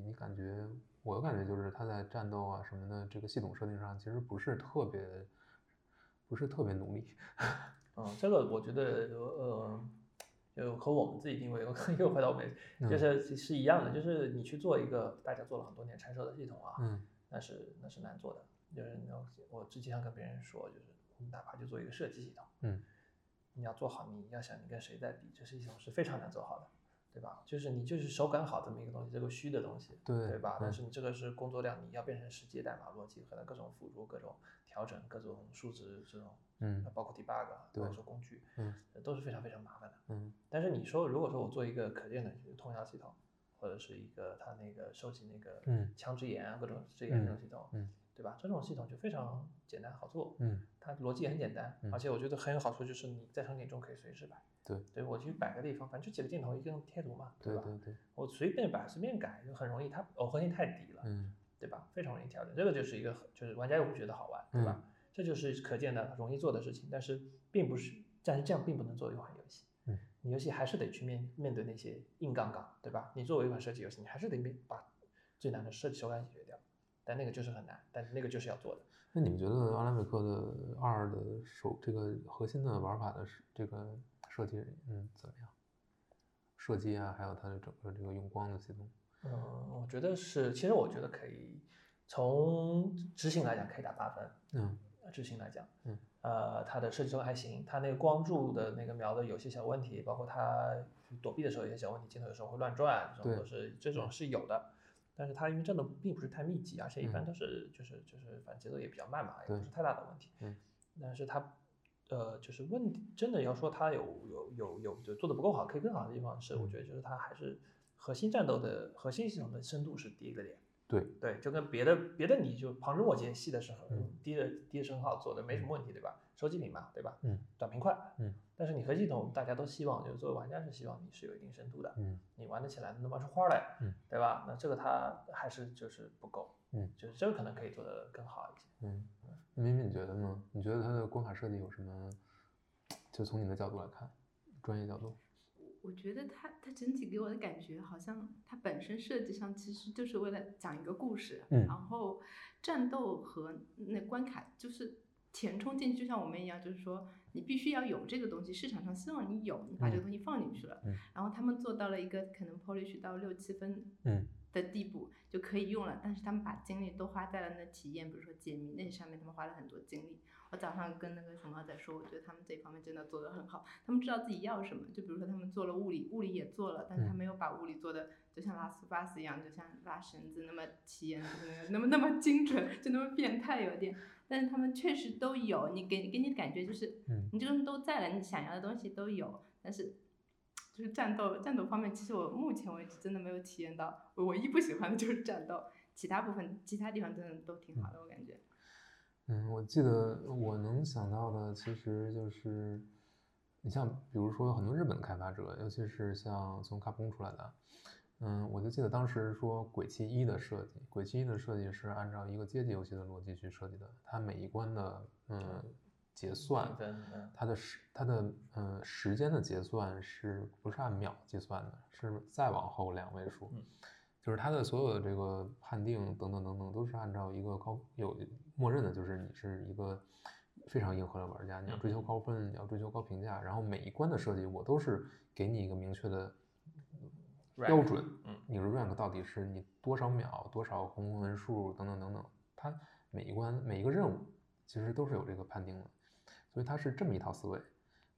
你感觉，我的感觉就是他在战斗啊什么的这个系统设定上，其实不是特别，不是特别努力。嗯，这个我觉得呃，就和我们自己定位又 又回到我们，就嗯是是一样的，就是你去做一个大家做了很多年成熟的系统啊，嗯那是那是难做的。就是我之前跟别人说，就是你哪怕就做一个设计系统，嗯你要做好，你要想你跟谁在比，这系统是非常难做好的，对吧？就是你就是手感好这么一个东西，这个虚的东西，对对吧？但嗯是你这个是工作量，你要变成实际代码逻辑可能各种辅助、各种调整、各种数值这种，嗯包括 debug，啊包括说工具，嗯呃都是非常非常麻烦的。嗯但是你说，如果说我做一个可见的通宵系统，或者是一个它那个收集那个嗯枪支眼啊各种支眼这种嗯系统，嗯对吧？这种系统就非常简单好做，嗯，它逻辑也很简单，嗯而且我觉得很有好处，就是你在场景中可以随时摆。对对，我去摆个地方，反正就几个镜头，一个贴图嘛，吧？对对对，我随便摆随便改就很容易，它耦合性太低了，嗯对吧？非常容易调整，这个就是一个就是玩家又会觉得好玩，对吧？这就是可见的容易做的事情，但是并不是，但是这样并不能做一款游戏。嗯，你游戏还是得去面面对那些硬杠杠，对吧？你作为一款射击游戏，你还是得面把最难的设计手感解决掉，但那个就是很难，但那个就是要做的。那你们觉得阿拉美克的二的手这个核心的玩法的是这个设计，嗯，怎么样？设计啊，还有它的整个这个用光的系统，嗯，我觉得是，其实我觉得可以从执行来讲可以打八分，嗯呃执行来讲，嗯，呃，它的设计都还行，它那个光柱的那个瞄的有些小问题，包括它躲避的时候有些小问题，镜头有时候会乱转，这种对都是这种是有的。但是它因为战斗并不是太密集，而且一般嗯都是就是就是反正节奏也比较慢嘛，也不是太大的问题。嗯，但是它呃就是问题真的要说它有有有有就做的不够好，可以更好的地方是，我嗯觉得就是它还是核心战斗的核心系统的深度是低一个点。对，对，就跟别的别的你就旁枝末节细的时候，嗯低的低的声号做的没什么问题，对吧？收集品嘛，对吧？嗯，短平快，嗯。但是你和系统大家都希望，就是作为玩家是希望你是有一定深度的，嗯你玩得起来，能玩出花来，嗯，对吧？那这个它还是就是不够，嗯，就是这个可能可以做得更好一些。嗯，那敏敏觉得呢？你觉得它的关卡设计有什么？就从你的角度来看，专业角度，我觉得它它整体给我的感觉好像它本身设计上其实就是为了讲一个故事，嗯然后战斗和那关卡就是填充进去，就像我们一样，就是说你必须要有这个东西，市场上希望你有，你把这个嗯东西放进去了，嗯然后他们做到了一个可能 polish 到六七分嗯的地步就可以用了，但是他们把精力都花在了那体验，比如说解谜那上面，他们花了很多精力。我早上跟那个熊猫在说，我觉得他们这方面真的做得很好，他们知道自己要什么。就比如说他们做了物理，物理也做了，但是他嗯没有把物理做的就像拉斯巴斯一样，就像拉绳子那么体验就是那么那么精准，就那么变态有点。但是他们确实都有，你给给你的感觉就是，嗯你这个东西都在了，你想要的东西都有，但是就是战斗战斗方面，其实我目前为止真的没有体验到，我唯一不喜欢的就是战斗，其他部分其他地方真的都挺好的，我感觉。嗯，我记得我能想到的其实就是，你像比如说很多日本开发者，尤其是像从卡普空出来的，嗯，我就记得当时说《鬼泣一》的设计，《鬼泣一》的设计是按照一个街机游戏的逻辑去设计的，它每一关的嗯结算它的时它的嗯时间的结算是不是按秒计算的？是再往后两位数，嗯就是它的所有的这个判定等等等等都是按照一个高有默认的，就是你是一个非常硬核的玩家，你要追求高分，你要追求高评价，然后每一关的设计我都是给你一个明确的标准，嗯你的 rank 到底是你多少秒、多少红文数等等等等，它每一关每一个任务其实都是有这个判定的，所以它是这么一套思维，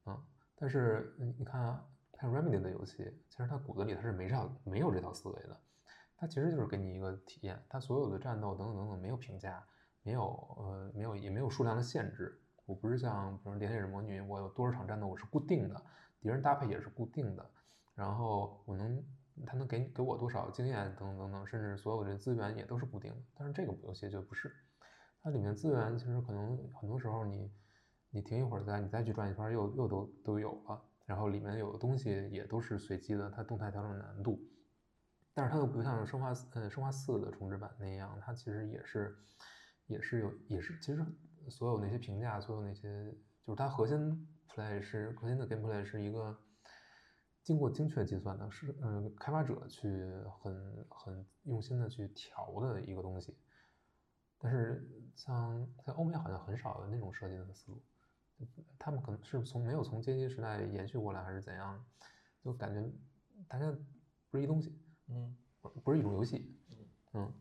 嗯，但是你你看啊，看 Remedy 的游戏，其实它骨子里它是没这套没有这套思维的，它其实就是给你一个体验，它所有的战斗等等等等没有评价，没有呃没有也没有数量的限制。我不是像比如猎人魔女，我有多少场战斗我是固定的，敌人搭配也是固定的，然后我能它能给给我多少经验等等等，甚至所有的资源也都是固定的。但是这个游戏就不是，它里面资源其实可能很多时候你你停一会儿再你再去转一圈又又都都有了，然后里面有的东西也都是随机的，它动态调整难度。但是它又不像生化呃生化四的重置版那样，它其实也是也是有也是其实。所有那些评价，所有那些，就是它核心 play 是核心的 gameplay 是一个经过精确计算的，是嗯开发者去很很用心的去调的一个东西。但是像在欧美好像很少有那种设计的思路，他们可能是从没有从街机时代延续过来，还是怎样，就感觉大家不是一东西，嗯，不是一种游戏，嗯。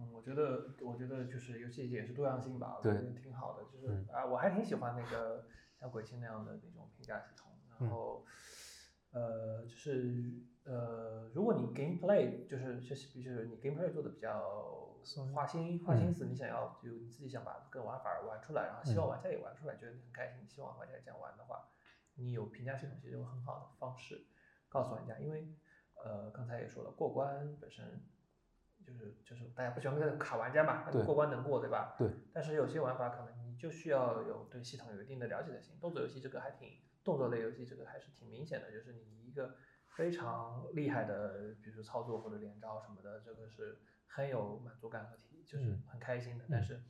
嗯，我觉得，我觉得就是游戏也是多样性吧，我觉得挺好的。就是啊，我还挺喜欢那个像鬼泣那样的那种评价系统。然后，呃，就是呃，如果你 gameplay 就是就是，就是你 gameplay 做的比较花心花心思，你想要就你自己想把个玩法玩出来，然后希望玩家也玩出来，觉得你很开心，希望玩家这样玩的话，你有评价系统其实有很好的方式告诉玩家，因为呃，刚才也说了，过关本身。就是就是大家不喜欢那个卡玩家嘛，过关能过对吧？对。但是有些玩法可能你就需要有对系统有一定的了解才行。动作游戏这个还挺，动作类游戏这个还是挺明显的，就是你一个非常厉害的，比如说操作或者连招什么的，这个是很有满足感和体，就是很开心的。但是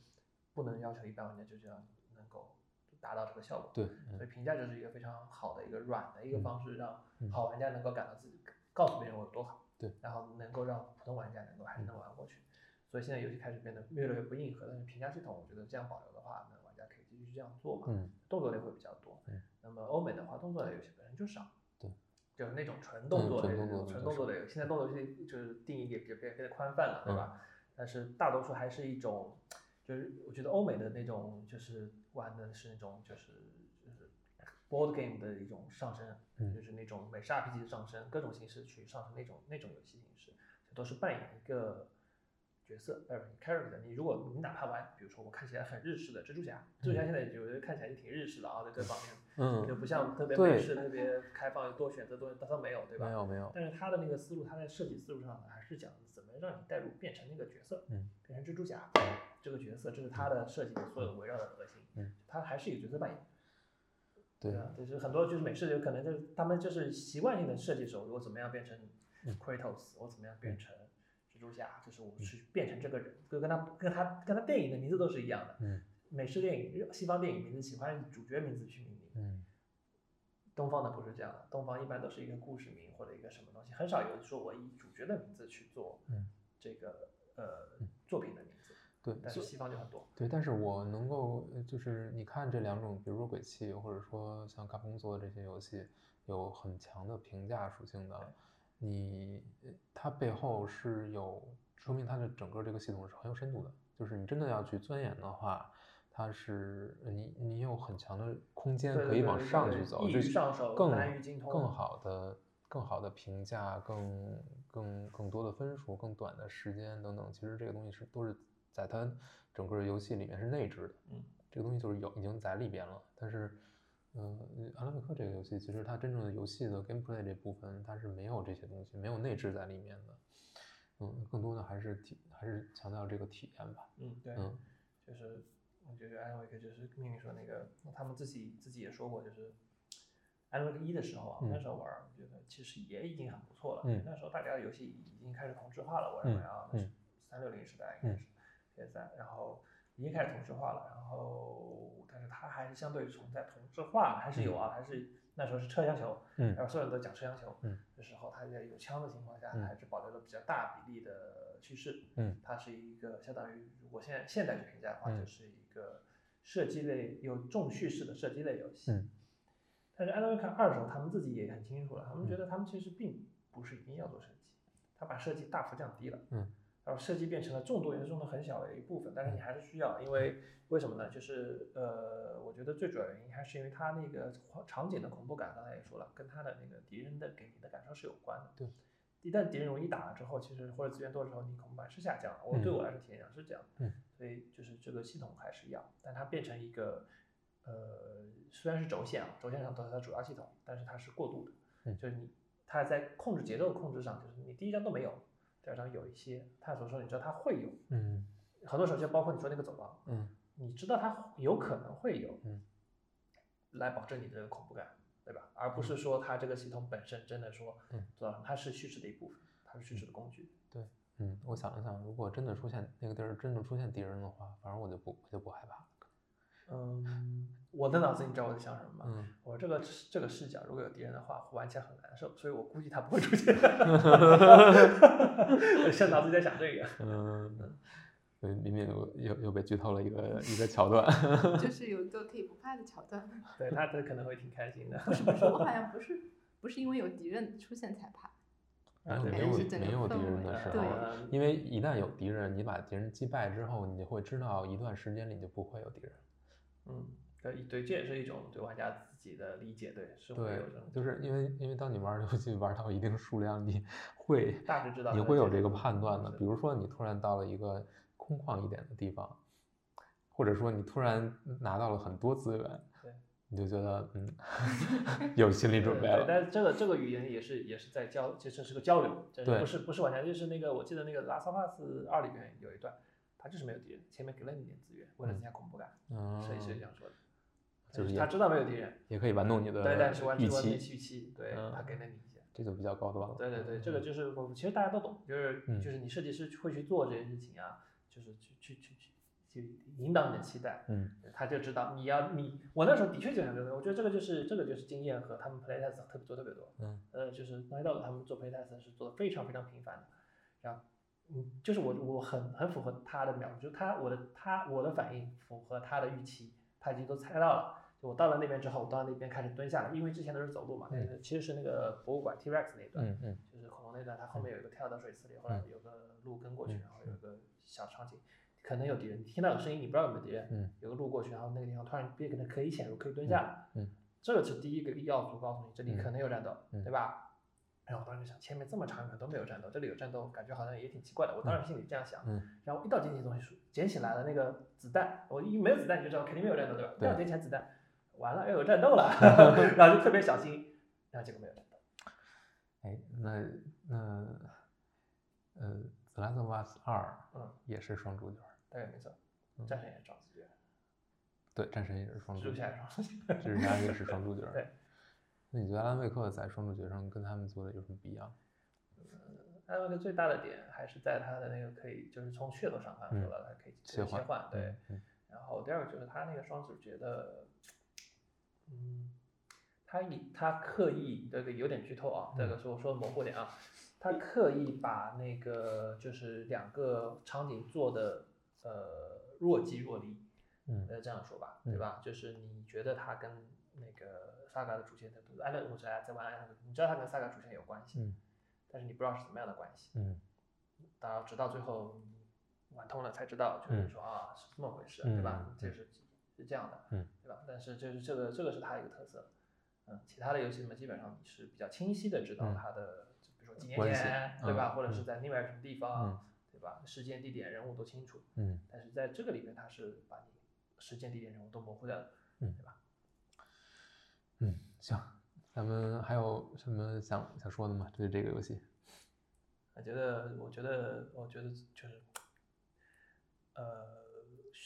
不能要求一般玩家就这样能够达到这个效果。对。所以评价就是一个非常好的一个软的一个方式，让好玩家能够感到自己告诉别人我有多好。对，然后能够让普通玩家能够还是能玩过去，所以现在游戏开始变得越来越不硬核。但是评价系统，我觉得这样保留的话，那玩家可以继续这样做嘛。嗯。动作类会比较多。嗯。那么欧美的话，动作类游戏本身就少。对。就是那种纯动作类、纯动作类，现在动作游戏就是定义也也变变得宽泛了，对吧？但是大多数还是一种，就是我觉得欧美的那种就是玩的是那种就是就是。board game 的一种上升，就是那种美式 RPG 的上升，各种形式去上升那种那种游戏形式，都是扮演一个角色，呃，character。你如果你哪怕玩，比如说我看起来很日式的蜘蛛侠，蜘蛛侠现在就看起来就挺日式的啊，在这方面，嗯，就不像特别美式特别开放多选择多，它都没有，对吧？没有没有。但是他的那个思路，他在设计思路上还是讲怎么让你带入变成那个角色，嗯，变成蜘蛛侠这个角色，这是他的设计的所有围绕的核心，嗯，他还是一个角色扮演。对啊，就是很多就是美式有可能就是他们就是习惯性的设计时候，我怎么样变成 Kratos，我怎么样变成蜘蛛侠，就是我去变成这个人，就跟他跟他跟他电影的名字都是一样的。嗯，美式电影、西方电影名字喜欢主角名字去命名。嗯，东方的不是这样的，东方一般都是一个故事名或者一个什么东西，很少有说我以主角的名字去做这个呃作品的名字。对，但是西方就很多。对，但是我能够就是你看这两种，比如说鬼泣，或者说像卡普空做的这些游戏，有很强的评价属性的，你它背后是有说明它的整个这个系统是很有深度的。就是你真的要去钻研的话，它是你你有很强的空间可以往上去走，就更更好的更好的评价，更更更多的分数，更短的时间等等。其实这个东西是都是。在它整个游戏里面是内置的，嗯，这个东西就是有已经在里边了。但是，嗯，阿拉维克这个游戏其实它真正的游戏的 gameplay 这部分它是没有这些东西，没有内置在里面的。嗯，更多的还是体还是强调这个体验吧。嗯，对，嗯，就是我觉得阿拉维克就是命令说那个他们自己自己也说过，就是阿拉维克一的时候啊，那时候玩，我觉得其实也已经很不错了。嗯，那时候大家的游戏已经开始同质化了，我认为啊，那是三六零时代应该是。三，然后已经开始同质化了，然后但是它还是相对存在同质化还是有啊，还是那时候是车厢球，嗯，然后所有人都讲车厢球，嗯，的时候它在有枪的情况下还是保留了比较大比例的趋势，嗯，它是一个相当于如果现在现代去评价的话，就是一个射击类有重叙事的射击类游戏，嗯，但是《安德瑞克二》的时候，他们自己也很清楚了，他们觉得他们其实并不是一定要做射击，他把射击大幅降低了，嗯。然后射击变成了众多元素中的很小的一部分，但是你还是需要，因为为什么呢？就是呃，我觉得最主要原因还是因为它那个场景的恐怖感，刚才也说了，跟它的那个敌人的给你的感受是有关的。对，一旦敌人容易打了之后，其实或者资源多的时候，你恐怖感是下降了。我对我来说体验上是这样，嗯，所以就是这个系统还是要，但它变成一个呃，虽然是轴线啊，轴线上都是它主要系统，但是它是过渡的，嗯。就是你它在控制节奏控制上，就是你第一章都没有，第二章有一些探索的时候，你知道它会有，嗯。很多时候就包括你说那个走廊，嗯。你知道它有可能会有，嗯，来保证你的这个恐怖感，对吧？而不是说它这个系统本身真的说嗯做到，它是叙事的一部分，它是叙事的工具。对嗯，我想了想，如果真的出现那个地儿真的出现敌人的话，反正我就不我就不害怕了。嗯，我的脑子你知道我在想什么吗？嗯，我这个这个视角如果有敌人的话，玩起来很难受，所以我估计他不会出现。我现在脑子里在想这个。嗯，对，明明又又又被剧透了一个一个 桥段。就是有一个可以不怕的桥段。对他，他可能会挺开心的。不是不是，我好像不是不是因为有敌人出现才怕。没有对没有敌人的时候因为一旦有敌人，你把敌人击败之后，你就会知道一段时间里就不会有敌人。嗯，对对，这也是一种对玩家自己的理解，对，是会对有这种，就是因为因为当你玩游戏玩到一定数量，你会大致知道你会有这个判断的。比如说你突然到了一个空旷一点的地方，或者说你突然拿到了很多资源对，你就觉得嗯 有心理准备对，了。但是这个这个语言也是也是在交，其实是个交流，不是不是玩家，就是那个我记得那个《拉萨帕斯二》里面有一段，他就是没有敌人，前面给了你点资源，为了增加恐怖感，嗯，所以是这样说的。就是他知道没有敌人，也可以玩弄你的对，但是玩预期，预期，对嗯他给了你一些。这就比较高端了。对对对，这个嗯就是我其实大家都懂，就是嗯就是你设计师会去做这些事情啊，就是去去去去去引导你的期待，嗯。他就知道你要你，我那时候的确就想这个，我觉得这个就是这个就是经验和他们 playtest 特别做特别多，嗯。呃，就是 Night Dog 他们做 playtest 是做的非常非常频繁的，然后嗯，就是我我很很符合他的描述，就是他我的他我的反应符合他的预期，他已经都猜到了。就我到了那边之后，我到那边开始蹲下来，因为之前都是走路嘛，那个其实是那个博物馆 T Rex 那一段，嗯嗯。就是恐龙那段，它后面有一个跳到水池里，后来有个路跟过去，嗯然后有一个小场景，可能有敌人，你听到有声音，你不知道有没有敌人，嗯有个路过去，然后那个地方突然变得可以潜入，可以蹲下来，嗯这个是第一个要素，告诉你这里嗯可能有战斗，嗯对吧？然后我当时就想，前面这么长一段都没有战斗，这里有战斗，感觉好像也挺奇怪的。我当时心里这样想，嗯然后一到捡起东西，捡起来了那个子弹，我一没有子弹你就知道肯定没有战斗，对吧？一对到捡起来子弹，完了要有战斗了，然后就特别小心，然后结果没有战斗。哎，那那呃，《The Last of Us 二》嗯也是双主角，对，没错，嗯战神也是双主角，对，战神也是双主角蜘蛛侠，也是双子角。蜘蛛侠也是双主角。对，那你觉得阿兰维克在双主角上跟他们做的有什么不一样？艾文克最大的点还是在他的那个可以，就是从噱头上看嗯说了，他可以切换切换，对。嗯然后第二个就是他那个双主角的，嗯，他以他刻意这个有点剧透啊，这个嗯说说模糊点啊，他刻意把那个就是两个场景做的呃若即若离，嗯呃这样说吧，对吧？就是你觉得他跟那个萨嘎的主线，艾伦我在在玩艾伦，你知道他跟萨嘎主线有关系，嗯但是你不知道是怎么样的关系。嗯当然，直到最后玩通了才知道，就是说啊是这么回事，嗯对吧嗯？就是是这样的，嗯对吧？但是就是这个这个是它一个特色，嗯，其他的游戏嘛，基本上你是比较清晰的知道嗯它的，几年前，对吧？嗯或者是嗯在另外什么地方嗯，对吧？时间、地点、人物都清楚，嗯但是在这个里面，它是把你时间、地点、人物都模糊掉了，嗯对吧？嗯，行，咱们还有什么想想说的吗？对这个游戏？我觉得，我觉得，我觉得就是，呃，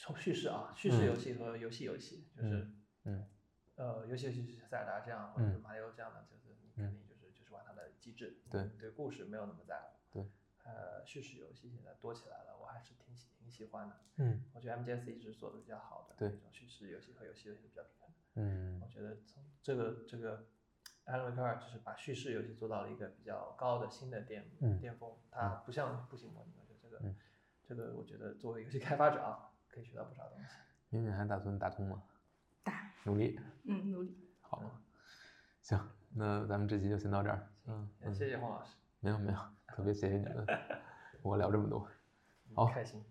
从叙事啊，叙事嗯游戏和游戏游戏，就是，嗯呃，游戏游戏是塞尔达这样，或者是嗯马里奥这样的，就是你肯定就是就是玩它的机制，对对故事没有那么在乎。对。呃，叙事游戏现在多起来了，我还是挺喜挺喜欢的。嗯我觉得 MGS 一直做的比较好的，对这种叙事游戏和游戏游戏比较平衡。嗯我觉得从这个这个艾伦维克尔就是把叙事游戏做到了一个比较高的新的巅嗯巅峰，它不像步行模拟，我觉得这个嗯这个我觉得作为游戏开发者啊，可以学到不少东西。敏敏还打算打通吗？打，努力。嗯，努力。好，行，那咱们这期就先到这儿。嗯，也谢谢黄老师，没有没有，特别谢谢你们，跟我聊这么多。嗯好开心。